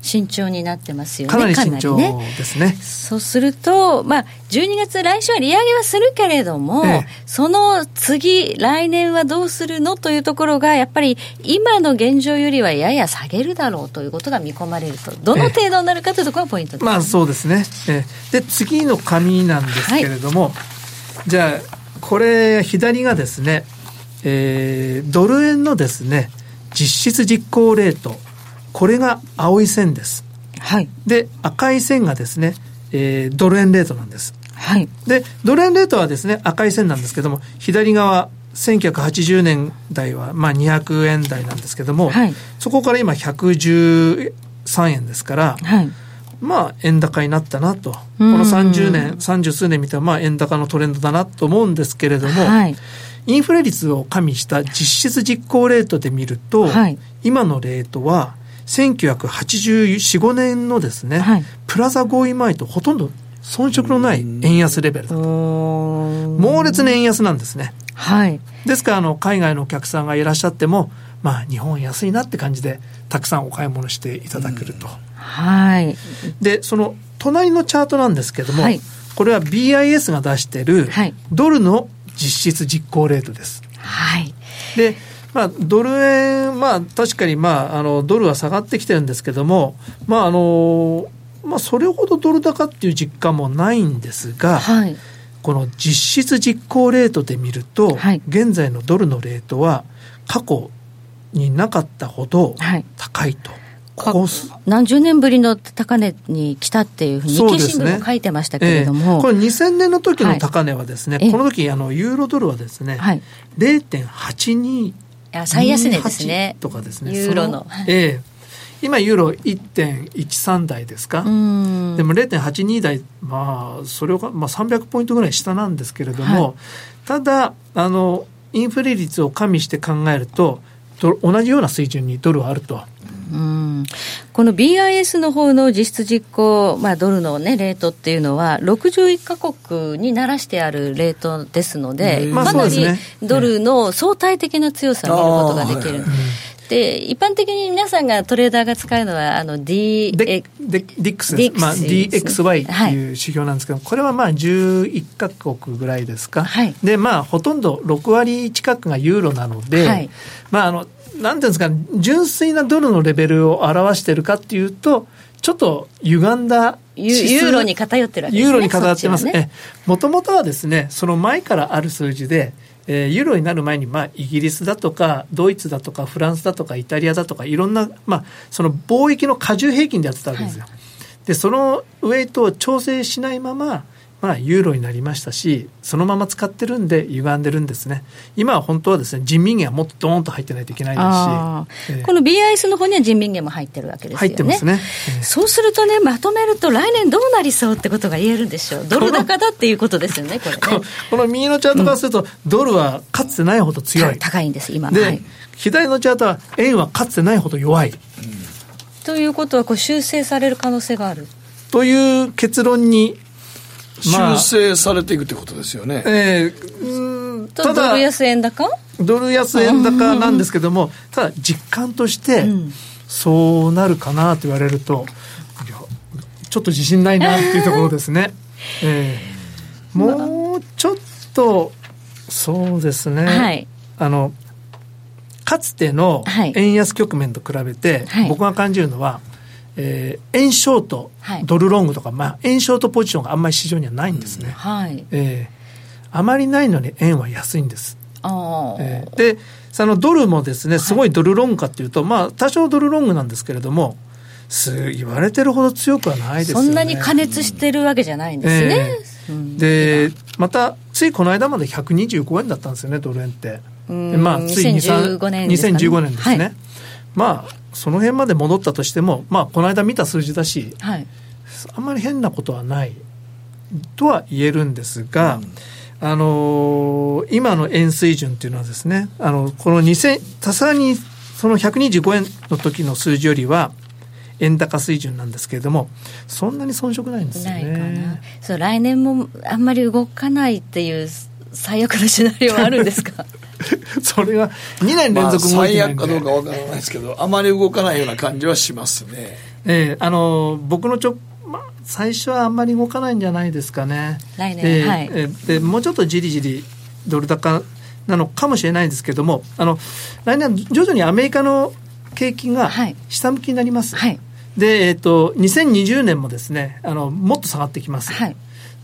慎重になってますよね。かなり慎重ですね。ねそうすると、まあ、12月、来週は利上げはするけれども、ええ、その次、来年はどうするのというところが、やっぱり今の現状よりはやや下げるだろうということが見込まれると、どの程度になるかというところがポイントです、ね、まあそうですね。えで、次の紙なんですけれども、はい、じゃあ、これ、左がですね、えー、ドル円のですね、実質実行レート。これが青い線です。はい。で、赤い線がですね、えー、ドル円レートなんです。はい。で、ドル円レートはですね、赤い線なんですけども、左側、1980年代は、まあ、200円台なんですけども、はい、そこから今113円ですから、はい、まあ、円高になったなと。この30年、30数年見たら、まあ、円高のトレンドだなと思うんですけれども、はい、インフレ率を加味した実質実行レートで見ると、はい、今のレートは、1984、5年のですね、はい、プラザ合意前とほとんど遜色のない円安レベルだと。猛烈な円安なんですね。はい。ですから、あの、海外のお客さんがいらっしゃっても、まあ、日本安いなって感じで、たくさんお買い物していただけると。はい。で、その、隣のチャートなんですけども、はい、これは BIS が出してる、ドルの実質実行レートです。はい。で、まあ、ドル円、まあ、確かに、まあ、あの、ドルは下がってきてるんですけども、まあ、あの、まあ、それほどドル高っていう実感もないんですが、はい、この実質実行レートで見ると、はい、現在のドルのレートは過去になかったほど高いと。はい何十年ぶりの高値に来たっていうふうに、日経新聞も書いてましたけれども、えー、これ、2000年の時の高値はですね、はい、この時あのユーロドルはですね、はい、0.82最安値ですね。とかですね。ユーロの。ええ今ユーロ1.13台ですか？でも0.82台まあそれを、まあ、300ポイントぐらい下なんですけれども、はい、ただあのインフレ率を加味して考えると同じような水準にドルはあるとうん。この BIS の方の実質実行、まあ、ドルの、ね、レートっていうのは、61か国にならしてあるレートですので、かなりドルの相対的な強さを見ることができる。で一般的に皆さんがトレーダーが使うのはあの D デデディックスです、まあ、DXY っていう指標なんですけど、はい、これはまあ11か国ぐらいですか、はい、でまあほとんど6割近くがユーロなので、はい、まああのなんていうんですか、純粋なドルのレベルを表しているかっていうと、ちょっと歪んだユーロに偏ってるわけですね。ユーロに偏ってますね。もともとはですね、その前からある数字で、えー、ユーロになる前に、まあ、イギリスだとか、ドイツだとか、フランスだとか、イタリアだとか、いろんな、まあ、その貿易の過重平均でやってたわけですよ。はい、で、そのウェイトを調整しないまま、まあ、ユーロになりましたし、そのまま使ってるんで、歪んでるんですね。今は本当はですね、人民元はもっとドーンと入ってないといけないですし、えー、この BIS の方には人民元も入ってるわけですよね。入ってますね。えー、そうするとね、まとめると来年どうなりそうってことが言えるんでしょう。ドル高だっていうことですよね、これね。この右のチャートからすると、うん、ドルはかつてないほど強い。高いんです、今。で、はい、左のチャートは円はかつてないほど弱い。うん、ということは、こう修正される可能性があるという結論に修正されていくってことですよね。えー、ただドル安円高？ドル安円高なんですけども、ただ実感として、そうなるかなと言われると、ちょっと自信ないなっていうところですね。えー、もうちょっと、そうですね。はい、あの、かつての円安局面と比べて、僕が感じるのは、えー、円ショート、ドルロングとか、まあ、円ショートポジションがあんまり市場にはないんですね。うん、はいえー、あまりないのに円は安いんです。あえー、で、そのドルもですね、すごいドルロングかっていうと、はい、まあ、多少ドルロングなんですけれども、す言われてるほど強くはないですよね。そんなに加熱してるわけじゃないんですね。えー、で、また、ついこの間まで125円だったんですよね、ドル円って。まあ、つい2015年ですね。2015年ですね。はい、まあ、その辺まで戻ったとしても、まあ、この間見た数字だし、はい、あんまり変なことはないとは言えるんですが、うん、あのー、今の円水準っていうのはですね、あの、この2000、さすがにその125円の時の数字よりは、円高水準なんですけれども、そんなに遜色ないんですよね。そう来年もあんまり動かないっていう最悪なシナリオはあるんですか？それは2年連続動いてないんで、まあ、最悪かどうかわからないですけどあまり動かないような感じはしますね。ええー、あの僕のちょ、まあ、最初はあんまり動かないんじゃないですかね。来年、えー、はい、えー、でもうちょっとじりじりドル高なのかもしれないですけどもあの来年徐々にアメリカの景気が下向きになります、はい、で、えっ、ー、と2020年もですねあのもっと下がってきます、はい、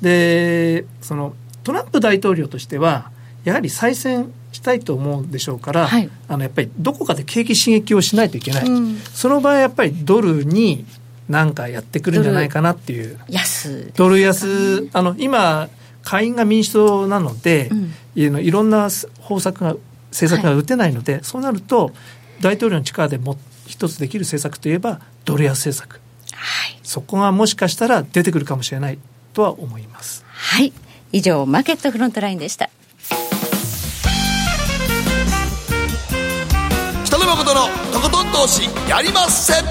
でそのトランプ大統領としてはやはり再選したいと思うでしょうから、はい、あのやっぱりどこかで景気刺激をしないといけない、うん、その場合やっぱりドルに何かやってくるんじゃないかなっていう。安ドル安。あの今下院が民主党なので、うん、いろんな方策が政策が打てないので、はい、そうなると大統領の力でも一つできる政策といえばドル安政策、はい、そこがもしかしたら出てくるかもしれないとは思います。はい。以上マーケットフロントラインでした北野誠のとことん投資やりません。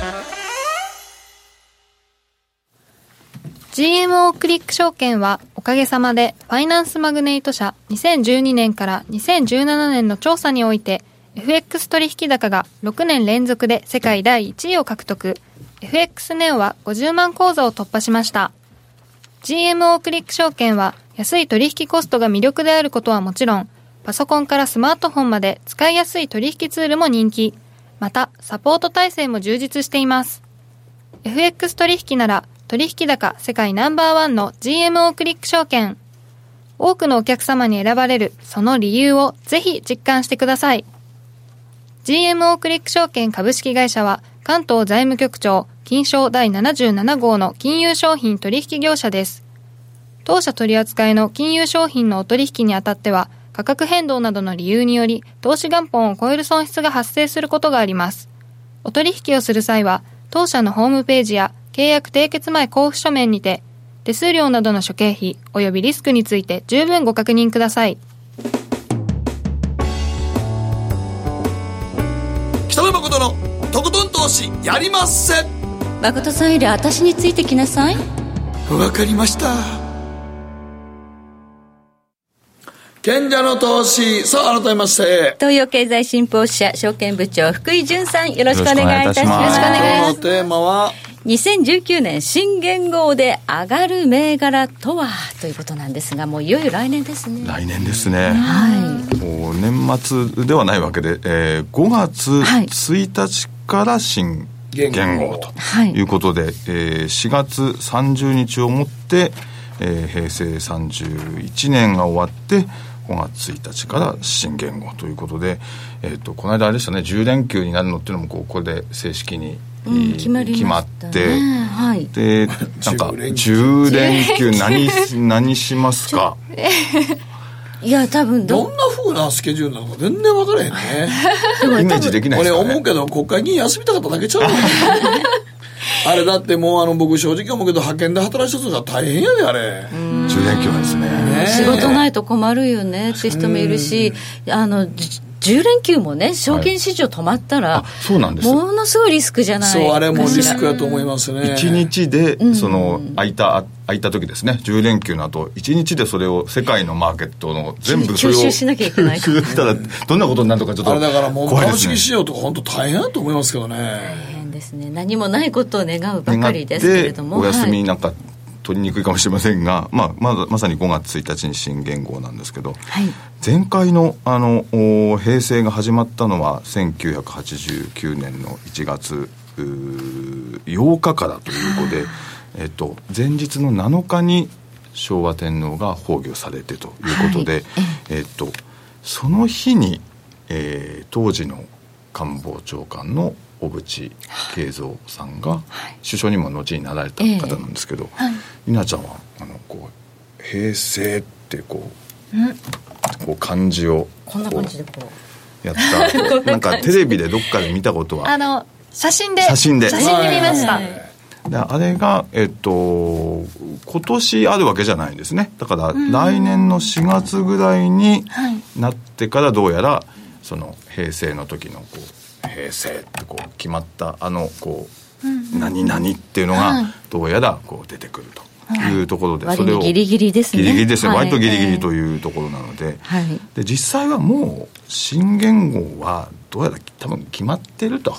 GMO クリック証券はおかげさまでファイナンスマグネイト社2012年から2017年の調査において FX 取引高が6年連続で世界第1位を獲得。FX ネオは50万口座を突破しました。GMO クリック証券は安い取引コストが魅力であることはもちろん、パソコンからスマートフォンまで使いやすい取引ツールも人気。また、サポート体制も充実しています。FX 取引なら、取引高世界ナンバーワンの GMO クリック証券。多くのお客様に選ばれるその理由をぜひ実感してください。GMO クリック証券株式会社は関東財務局長金賞第77号の金融商品取引業者です。当社取扱いの金融商品のお取引にあたっては、価格変動などの理由により、投資元本を超える損失が発生することがあります。お取引をする際は、当社のホームページや契約締結前交付書面にて、手数料などの諸経費及びリスクについて十分ご確認ください。北野誠のとことん投資やりまっせ誠さんより私についてきなさいわかりました賢者の投資さあ改めまして。東洋経済新報社証券部長福井潤さんよろしくお願いいたします。よろしくお願いします。テーマは2019年新元号で上がる銘柄とはということなんですがもういよいよ来年ですね。来年ですね。はい。もう年末ではないわけで、えー、5月1日から新元号とい。うことで、はい、えー、4月30日をもって、えー、平成31年が終わって5月1日から新元号ということで、えーと、この間あれでしたね10連休になるのっていうのもこうこれで正式に、うん、決ま決まって、はい、で なんか10連休。何何しますかいや多分どんなふうなスケジュールなのか？全然分からへんねイメージできないですか、ね、俺思うけど国会議員休みたかっただけちゃう？あれだってもうあの僕正直思うけど派遣で働いてたが大変やであれ。10連休ですね。ね仕事ないと困るよねって人もいるしあの10連休もね、証券市場止まったら、はい、そうなんですものすごいリスクじゃない。そう、あれもリスクだと思いますね。1日で、その、空いた、空いた時ですね、10連休の後、1日でそれを、世界のマーケットの全部それを。吸収しなきゃいけない。吸したら、どんなことになるのかちょっと、あれだからもう、株式市場とか本当大変だと思いますけどね。ですね。何もないことを願うばかりですけれども。お休みなんか、取りにくいかもしれませんが、まあ、ままさに5月1日に新元号なんですけど、はい、前回のあの平成が始まったのは1989年の1月8日からということで、えっと、前日の7日に昭和天皇が崩御されてということで、はい、えっと、その日に、えー、当時の官房長官の小渕恵三さんが首相にも後になられた方なんですけど、稲、ちゃんはあのこう平成ってこうこう漢字をこんな感じでこう。やった。なんかテレビでどっかで見たことは。あの写真で写真で。写真で見ました、であれが、えっと、今年あるわけじゃないんですね。だから来年の4月ぐらいになってからどうやらその平成の時のこう平成ってこう決まったあのこう、何々っていうのがどうやらこう出てくるとい。うところで、それをギリギリですね。ギリギリですね、割とギリギリというところなので,、で実際はもう新元号はどうやら多分決まってると。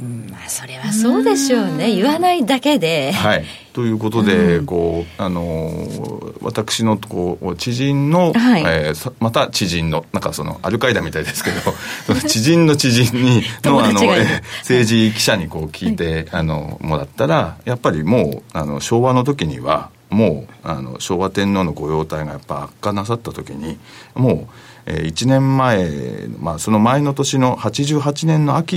まあ、それはそうでしょうね、言わないだけで。はい、ということで、うん、こうあの私のこう知人の、はい、えー、また知人のなんかそのアルカイダみたいですけど 知人の知人に のあの、え政治記者にこう聞いて、はい、あのもらったらやっぱりもうあの昭和の時にはもうあの昭和天皇の御用体がやっぱ悪化なさった時にもうえー、1年前、まあ、その前の年の88年の秋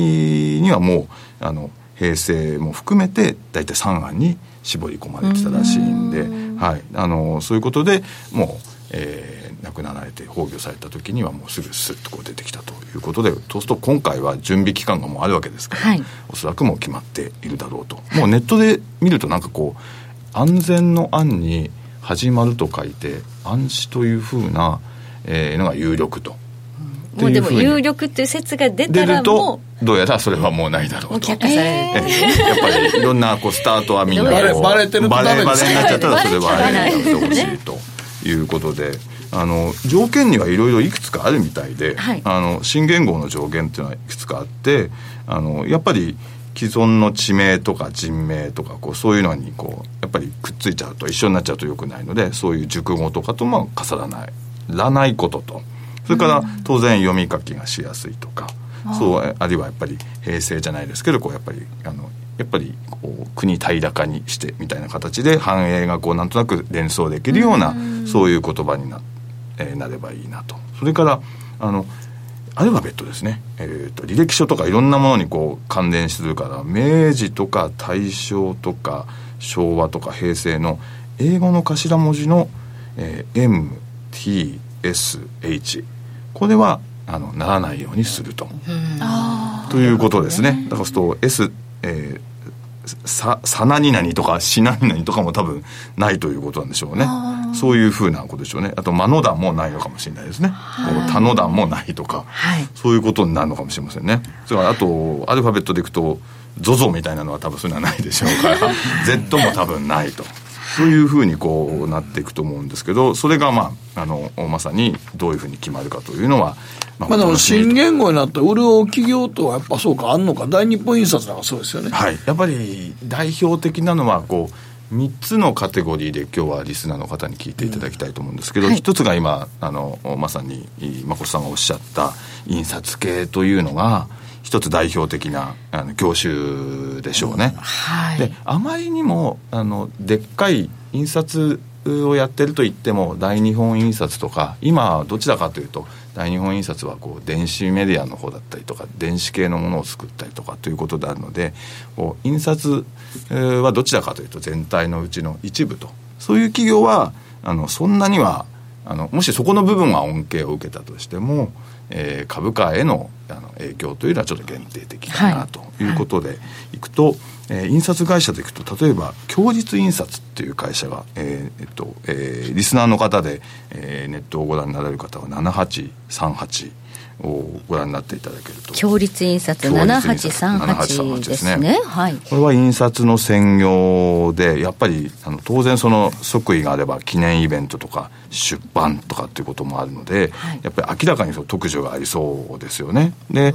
にはもうあの平成も含めて大体3案に絞り込まれてたらしいんで、はい、あのそういうことでもう、えー、亡くなられて崩御された時にはもうすぐスッとこう出てきたということでそうすると今回は準備期間がもうあるわけですから、はい、おそらくもう決まっているだろうと。もうネットで見るとなんかこう安全の案に始まると書いて暗視というふうなえー、のが有力と。もうでも有力っていう説が出たらもうどうやらそれはもうないだろうと。却下される、えー、やっぱりいろんなこうスタートはみんなバレバレてるとバレバレになっちゃったらそれはやめてほしいということで。あの条件にはいろいろいくつかあるみたいで、はい、あの新元号の上限っていうのはいくつかあってあのやっぱり既存の地名とか人名とかこうそういうのにこうやっぱりくっついちゃうと一緒になっちゃうとよくないのでそういう熟語とかとも重ならないらないことと。それから当然読み書きがしやすいとか、うん、そうあるいはやっぱり平成じゃないですけどこうやっぱりあのやっぱりこう国平らかにしてみたいな形で繁栄がこうなんとなく連想できるような、うん、そういう言葉にな,、えー、なればいいなと。それからあのアルファベットですね、えーと、履歴書とかいろんなものにこう関連するから明治とか大正とか昭和とか平成の英語の頭文字の、えー、M TSH これはあのならないようにすると。ということですね。だからすると S、えー、さ、さなになにとかしなになにとかも多分ないということなんでしょうね。そういうふうなことでしょうね。あと間の段もないのかもしれないですね。他の段もないとか、はい、そういうことになるのかもしれませんね。それからあとアルファベットでいくと ZOZO みたいなのは多分そういうのはないでしょうから Z も多分ないとそういうふうにこうなっていくと思うんですけどそれがまああのまさにどういうふうに決まるかというのはまあ、でも新言語になった潤う企業とはやっぱそうかあんのか大日本印刷なんかそうですよね。はい。やっぱり代表的なのはこう3つのカテゴリーで今日はリスナーの方に聞いていただきたいと思うんですけど、うん、1つが今あのまさに誠さんがおっしゃった印刷系というのが一つ代表的なあの業種でしょうね、うんはい、であまりにもあのでっかい印刷をやってると言っても大日本印刷とか今どちらかというと大日本印刷はこう電子メディアの方だったりとか電子系のものを作ったりとかということであるのでこう印刷はどちらかというと全体のうちの一部と。そういう企業はあのそんなにはあのもしそこの部分が恩恵を受けたとしてもえー、株価へのあの影響というのはちょっと限定的だなということでい。くと、はい、えー、印刷会社でいくと例えば共日印刷っていう会社が、えーえっとえー、リスナーの方で、えー、ネットをご覧になられる方は7838をご覧になっていただけると。共立印刷7838ですね。ですね、はい、これは印刷の専業でやっぱりあの当然その即位があれば記念イベントとか出版とかっていうこともあるので、はい、やっぱり明らかにその特需がありそうですよね。で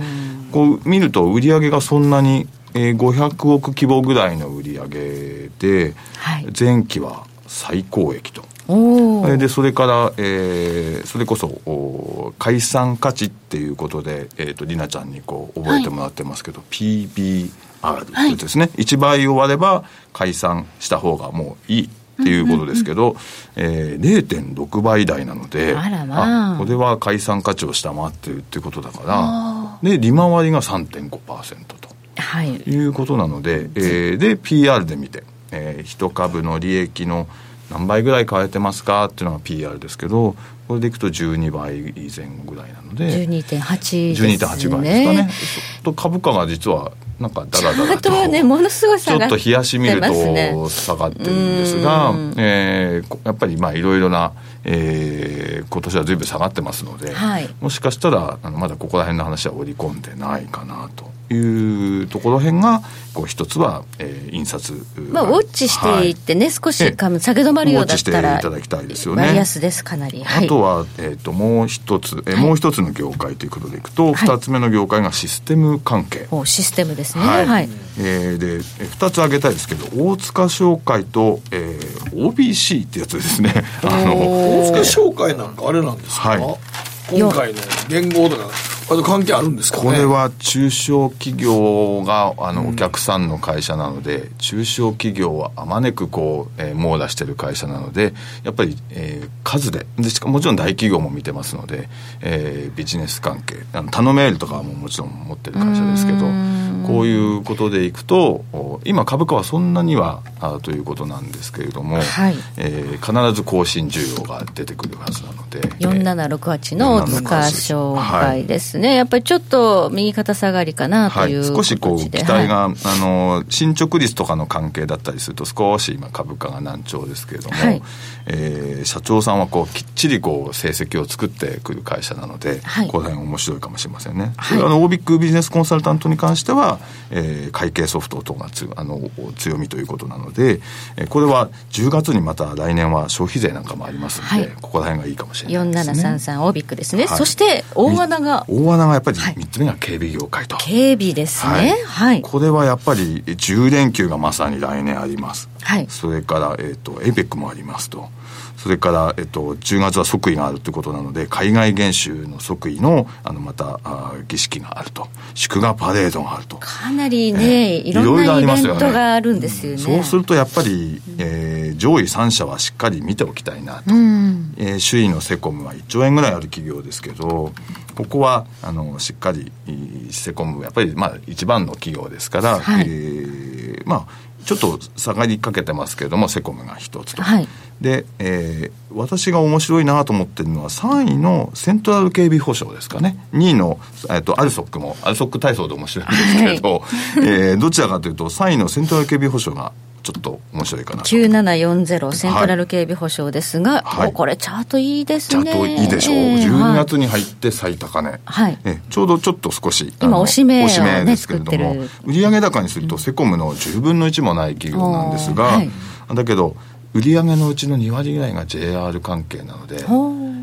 こう見ると売上がそんなにえー、500億規模ぐらいの売り上げで、はい、前期は最高益とでそれから、えー、それこそ解散価値っていうことで、えーと、りなちゃんにこう覚えてもらってますけど、はい、PBR ですね、はい、1倍を割れば解散した方がもういいっていうことですけど、うんうんうん、えー、0.6倍台なのでああ、これは解散価値を下回ってるっていうことだからで利回りが3.5%と、はい、いうことなので、えー、で PR で見て、えー、1株の利益の何倍ぐらい買えてますかっていうのが PR ですけどこれでいくと12倍前後ぐらいなので。12.8ですね。12.8倍ですかね。と株価が実はなんかだらだらと。ねものすごいちょっと冷やし見ると下がってるんですが、えー、やっぱりまあいろいろなえー、今年はずいぶん下がってますので、はい、もしかしたらあのまだここら辺の話は織り込んでないかなというところ辺がこう一つは、えー、印刷まあウォッチしていってね、はい、少し下げ止まるようだったらウォッチしていただきたいですよね。割安ですかなり、はい、あとは、えーと、もう一つ、えー、もう一つの業界ということでいくと二、つ目の業界がシステム関係。システムですね。はい、えー、で二つ挙げたいですけど大塚商会と、えー、OBC ってやつですね。あの大塚商会なんかあれなんですか、はい。今回の言語とかあ関係あるんですか、ね、これは中小企業があの、お客さんの会社なので中小企業はあまねくこう、えー、網羅してる会社なのでやっぱり、えー、数ででしかもちろん大企業も見てますので、えー、ビジネス関係あの頼めるとかももちろん持ってる会社ですけどこういうことでいくと今株価はそんなにはあということなんですけれども、はい、えー、必ず更新需要が出てくるはずなので4768の大塚商会ですね、やっぱりちょっと右肩下がりかなという、はい、少しこう期待が、はい、あの進捗率とかの関係だったりすると少し今株価が難聴ですけれども、はい、えー、社長さんはこうきっちりこう成績を作ってくる会社なので、はい、この辺面白いかもしれませんね、はい、あのオービックビジネスコンサルタントに関しては、えー、会計ソフト等がつあの強みということなので、えー、これは10月にまた来年は消費税なんかもありますので、ここら辺がいいかもしれないですね。4733オービックですね、そして大穴が大穴がやっぱり3つ目が警備業界と、警備ですね。はい、これはやっぱり10連休がまさに来年あります、はい、それから、えーと、 APEC もありますとそれから、えっと、10月は即位があるということなので海外研修の即位のあのまたあ儀式があると。祝賀パレードがあると。かなりね、えー、いろんなイベントがあるんですよね、そうするとやっぱり、えー、上位3社はしっかり見ておきたいなと、うん、えー、首位のセコムは1兆円ぐらいある企業ですけどここはあのしっかりセコムやっぱりまあ一番の企業ですから、はい、えー、まあちょっと下がりかけてますけれどもセコムが一つと、はい、で、えー、私が面白いなと思ってるのは3位のセントラル警備保障ですかね。2位の、えーと、アルソックもアルソック体操で面白いんですけど、はい、えー、どちらかというと3位のセントラル警備保障がちょっと面白いかな9740セントラル警備保障ですが、はい、これチャートいいですね。チャートいいでしょう、えー、12月に入って最高値、はい、えちょうどちょっと少し今おしめ、ね、おしめですけれども。売上高にするとセコムの10分の1もない企業なんですが、はい、だけど売上のうちの2割ぐらいが JR 関係なので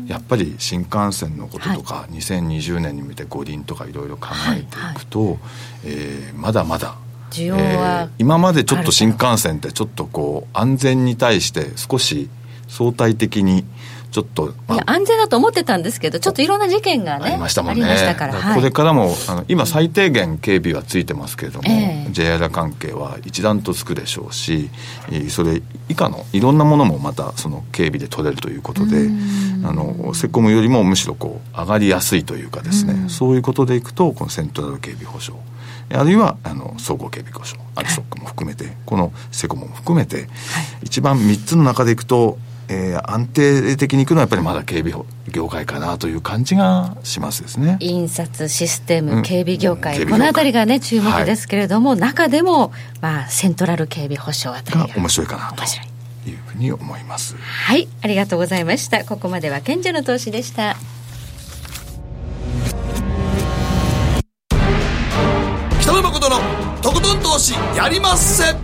やっぱり新幹線のこととか、はい、2020年に向けて五輪とかいろいろ考えていくと、はい。はい、えー、まだまだ需要は、えー、今までちょっと新幹線ってちょっとこう安全に対して少し相対的にちょっと、まあ、安全だと思ってたんですけどちょっといろんな事件がねありましたもんね。から、これからもあの今最低限警備はついてますけれども、えー、JR 関係は一段とつくでしょうしそれ以下のいろんなものもまたその警備で取れるということであのセコムよりもむしろこう上がりやすいというかですねそういうことでいくとこのセントラル警備保障あるいはあの総合警備故障アリソックも含めて、はい、このセコムも含めて、はい、一番3つの中でいくと、えー、安定的にいくのはやっぱりまだ警備業界かなという感じがしますですね。印刷システム、警備業界、うん、この辺りがね注目ですけれども、はい、中でも、まあ、セントラル警備保障あたりが面白いかなと。いうふうに思います。はい。ありがとうございました。ここまでは賢者の投資でした誠のとことん投資やりまっせ。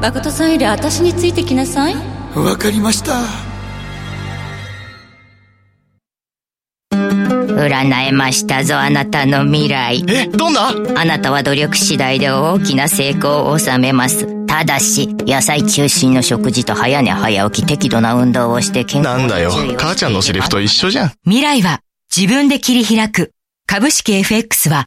誠さんより私についてきなさい。わかりました。占えましたぞあなたの未来。えどんな？あなたは努力次第で大きな成功を収めます。ただし野菜中心の食事と早寝早起き適度な運動をして健康なんだよ。母ちゃんのセリフと一緒じゃん。未来は自分で切り開く。株式 FX は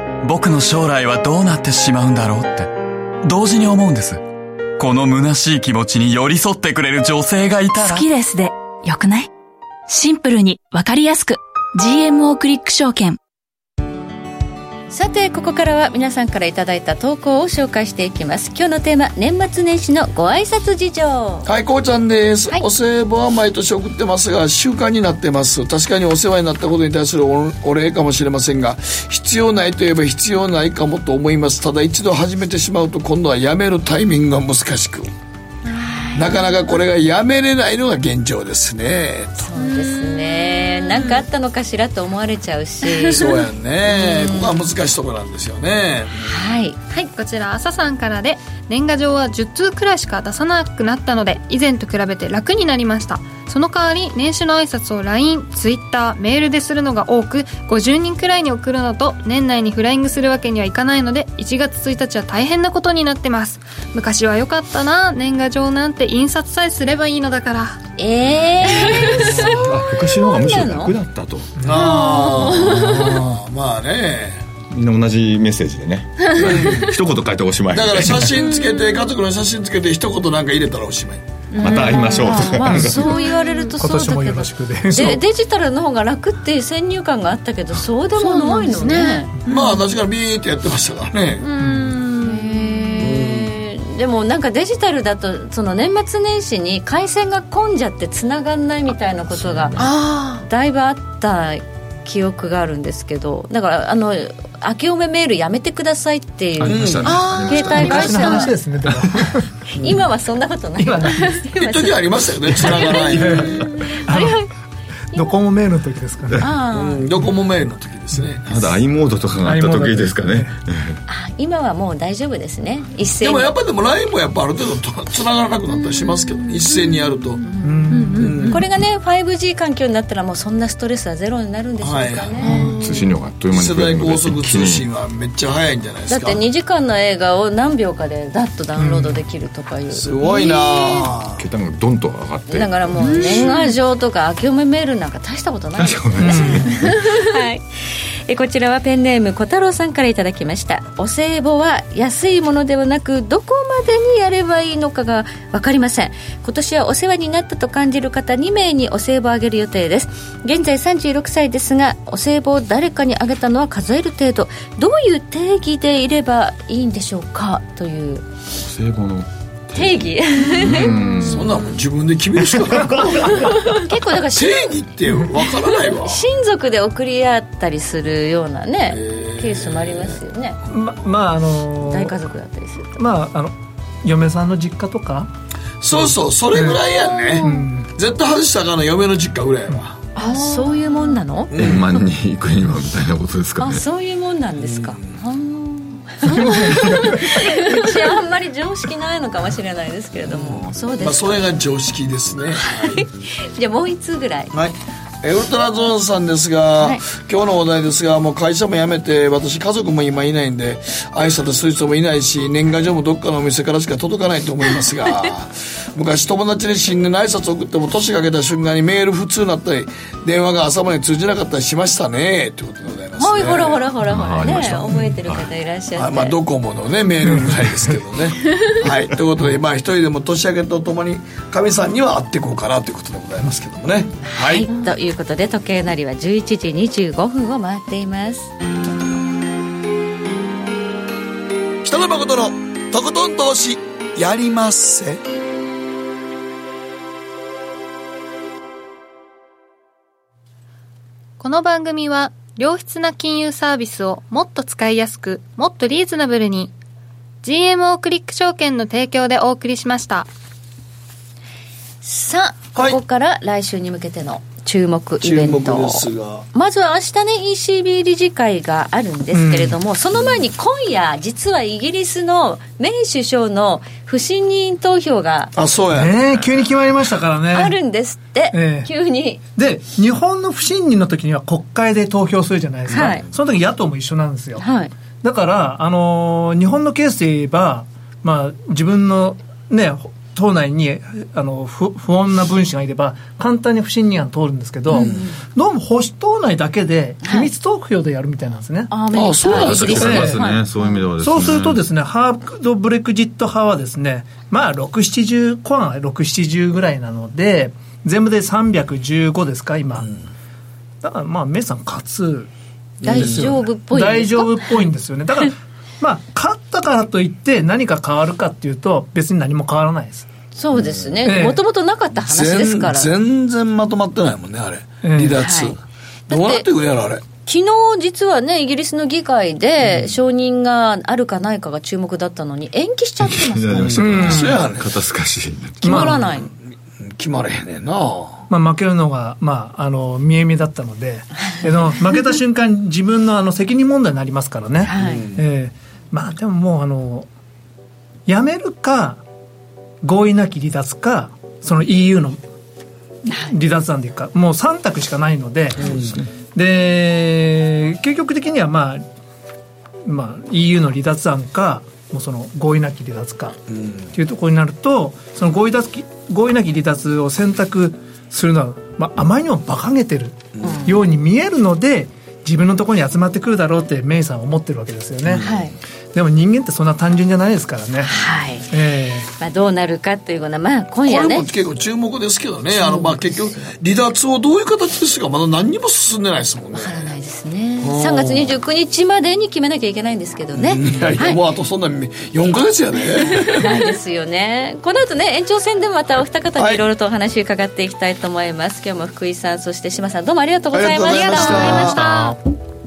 僕の将来はどうなってしまうんだろうって。同時に思うんです。この虚しい気持ちに寄り添ってくれる女性がいたら。好きですでよくない？シンプルにわかりやすく。GMO クリック証券。さてここからは皆さんからいただいた投稿を紹介していきます。今日のテーマ年末年始のご挨拶事情。はいこうちゃんです、はい、お歳暮は毎年送ってます。が習慣になってます。確かにお世話になったことに対するお礼かもしれませんが必要ないといえば必要ないかもと思います。ただ一度始めてしまうと今度はやめるタイミングが難しくなかなかこれがやめれないのが現状ですね。そうですね。何かあったのかしらと思われちゃうし。そうやんね。ここは難しいところなんですよね。はい、はい、こちら朝さんからで年賀状は10通くらいしか出さなくなったので以前と比べて楽になりましたその代わり年始の挨拶を LINE、Twitter、メールでするのが多く50人くらいに送るのと年内にフライングするわけにはいかないので1月1日は大変なことになってます。昔は良かったな年賀状なんて印刷さえすればいいのだから。ええー、そう昔の方がむしろ楽だったと。ああ まあね。みんな同じメッセージでね。一言書いておしまい。だから写真つけて家族の写真つけて一言なんか入れたらおしまいまた会いましょう。とか、まあ、そう言われるとそうだけど。でデジタルの方が楽っていう先入観があったけどそうでもないのね。まあ確かにビーってやってましたからね。うん。でもなんかデジタルだとその年末年始に回線が混んじゃってつながんないみたいなことがだいぶあった記憶があるんですけどだからあの明けおめメールやめてくださいっていう、ね、携帯会社。は 今はそんなことない。今ない。一時ありましたよね。つながない。ドコモメールの時ですかね、うん、ドコモメールの時ですね。まだ i モードとかがあった時ですかね。あ今はもう大丈夫ですね。一斉でもやっぱでも LINE もやっぱある程度つながらなくなったりしますけど、ね、一斉にやると、これがね 5G 環境になったらもうそんなストレスはゼロになるんでしょうかね、はい、通信量があっという間に世代高速通信はめっちゃ早いんじゃないですかだって2時間の映画を何秒かでダッとダウンロードできるとかいう、うん、すごいな。桁がどんと上がって。だからもう年賀状とか明けおめメールなんか大したことないですね。はいえこちらはペンネーム小太郎さんからいただきました。お歳暮は安いものではなくどこまでにやればいいのかが分かりません。今年はお世話になったと感じる方2名にお歳暮をあげる予定です。現在36歳ですがお歳暮を誰かにあげたのは数える程度。どういう定義でいればいいんでしょうか？という。お歳暮の定義。そんなもん自分で決めるしかない。結構だから定義ってわからないわ。親族で送り合ったりするようなねケースもありますよね。ままああのー、大家族だったりすると。まああの嫁さんの実家とか？そうそうそれぐらいやね、うん、絶対外したかな嫁の実家ぐらいはあそういうもんなの？円満に行くにはみたいなことですかね。あそういうもんなんですか、うんうちは あんまり常識ないのかもしれないですけれども、そうです、まあ、それが常識ですね、はい、じゃあもう一通ぐらい。はい。ウルトラゾーンさんですが、はい、今日のお題ですがもう会社も辞めて私家族も今いないんで愛したとする人もいないし年賀状もどっかのお店からしか届かないと思いますが 昔友達に新年の挨拶送っても年がけた瞬間にメール普通になったり電話が朝まで通じなかったりしましたね。ということでございます、ね、はいほらほらほらほら。ね覚えてる方いらっしゃって、はい、まあ、ドコモのねメールぐらいですけどね。はいということでまあ一人でも年明けとともにかみさんには会っていこうかなということでございますけどもね。はい、ということで時計なりは11時25分を回っています。北野誠のとことん投資やりまっせこの番組は良質な金融サービスをもっと使いやすくもっとリーズナブルに GMO クリック証券の提供でお送りしました。さあ、はい、ここから来週に向けての注目イベントまずは明日ね ECB 理事会があるんですけれども、うん、その前に今夜実はイギリスのメイ首相の不信任投票があそうや。ね急に決まりましたからね。あるんですって、えー、急に。で日本の不信任の時には国会で投票するじゃないですか、はい、その時野党も一緒なんですよ、はい、だからあのー、日本のケースで言えばまあ自分のね党内にあの不不穏な分子がいれば簡単に不信任案通るんですけど、うん、どうも保守党内だけで秘密投票でやるみたいなんですね。はい、あそうなんですね。そういう意味では、ね、そうするとですね、ハードブレクジット派はですね、まあ6、70、コアが6、70ぐらいなので、全部で315ですか、今。うん、だからまあ、メイさん勝つ。大丈夫っぽい大丈夫っぽいんですよね。だから、まあ、勝ったからといって何か変わるかっていうと、別に何も変わらないです。そうですね、もともとなかった話ですから。全然まとまってないもんねあれ、離脱、はい、どうなってくるやろあれ。昨日実はねイギリスの議会で承認があるかないかが注目だったのに延期しちゃってますから、ね、そうやね肩透かし決まらない、まあ、決まれへんねんな。まあ、負けるのが、まあ、あの見え見だったので。えの負けた瞬間自分のあの責任問題になりますからね、はい。えー、まあでももうあのやめるか合意なき離脱かその EU の離脱案でいうかもう3択しかないので、で結局的にはまあ、まあ、EU の離脱案かもうその合意なき離脱かっていうところになるとその合意合意なき離脱を選択するのは、まあ、あまりにも馬鹿げてるように見えるので、自分のところに集まってくるだろうってメイさんは思ってるわけですよね。はいでも人間ってそんな単純じゃないですからね。はい。えー、まあどうなるかというのは、まあ今夜ね。これも結構注目ですけどね。あの、まあ結局、離脱をどういう形ですか、まだ何にも進んでないですもんね。わからないですね。3月29日までに決めなきゃいけないんですけどね。いやいや、はい、もうあとそんな4か月やね。ないですよね。この後ね、延長戦でまたお二方にいろいろとお話伺っていきたいと思います。はい、今日も福井さん、そして島さん、どうもありがとうございました。ありがとうございました。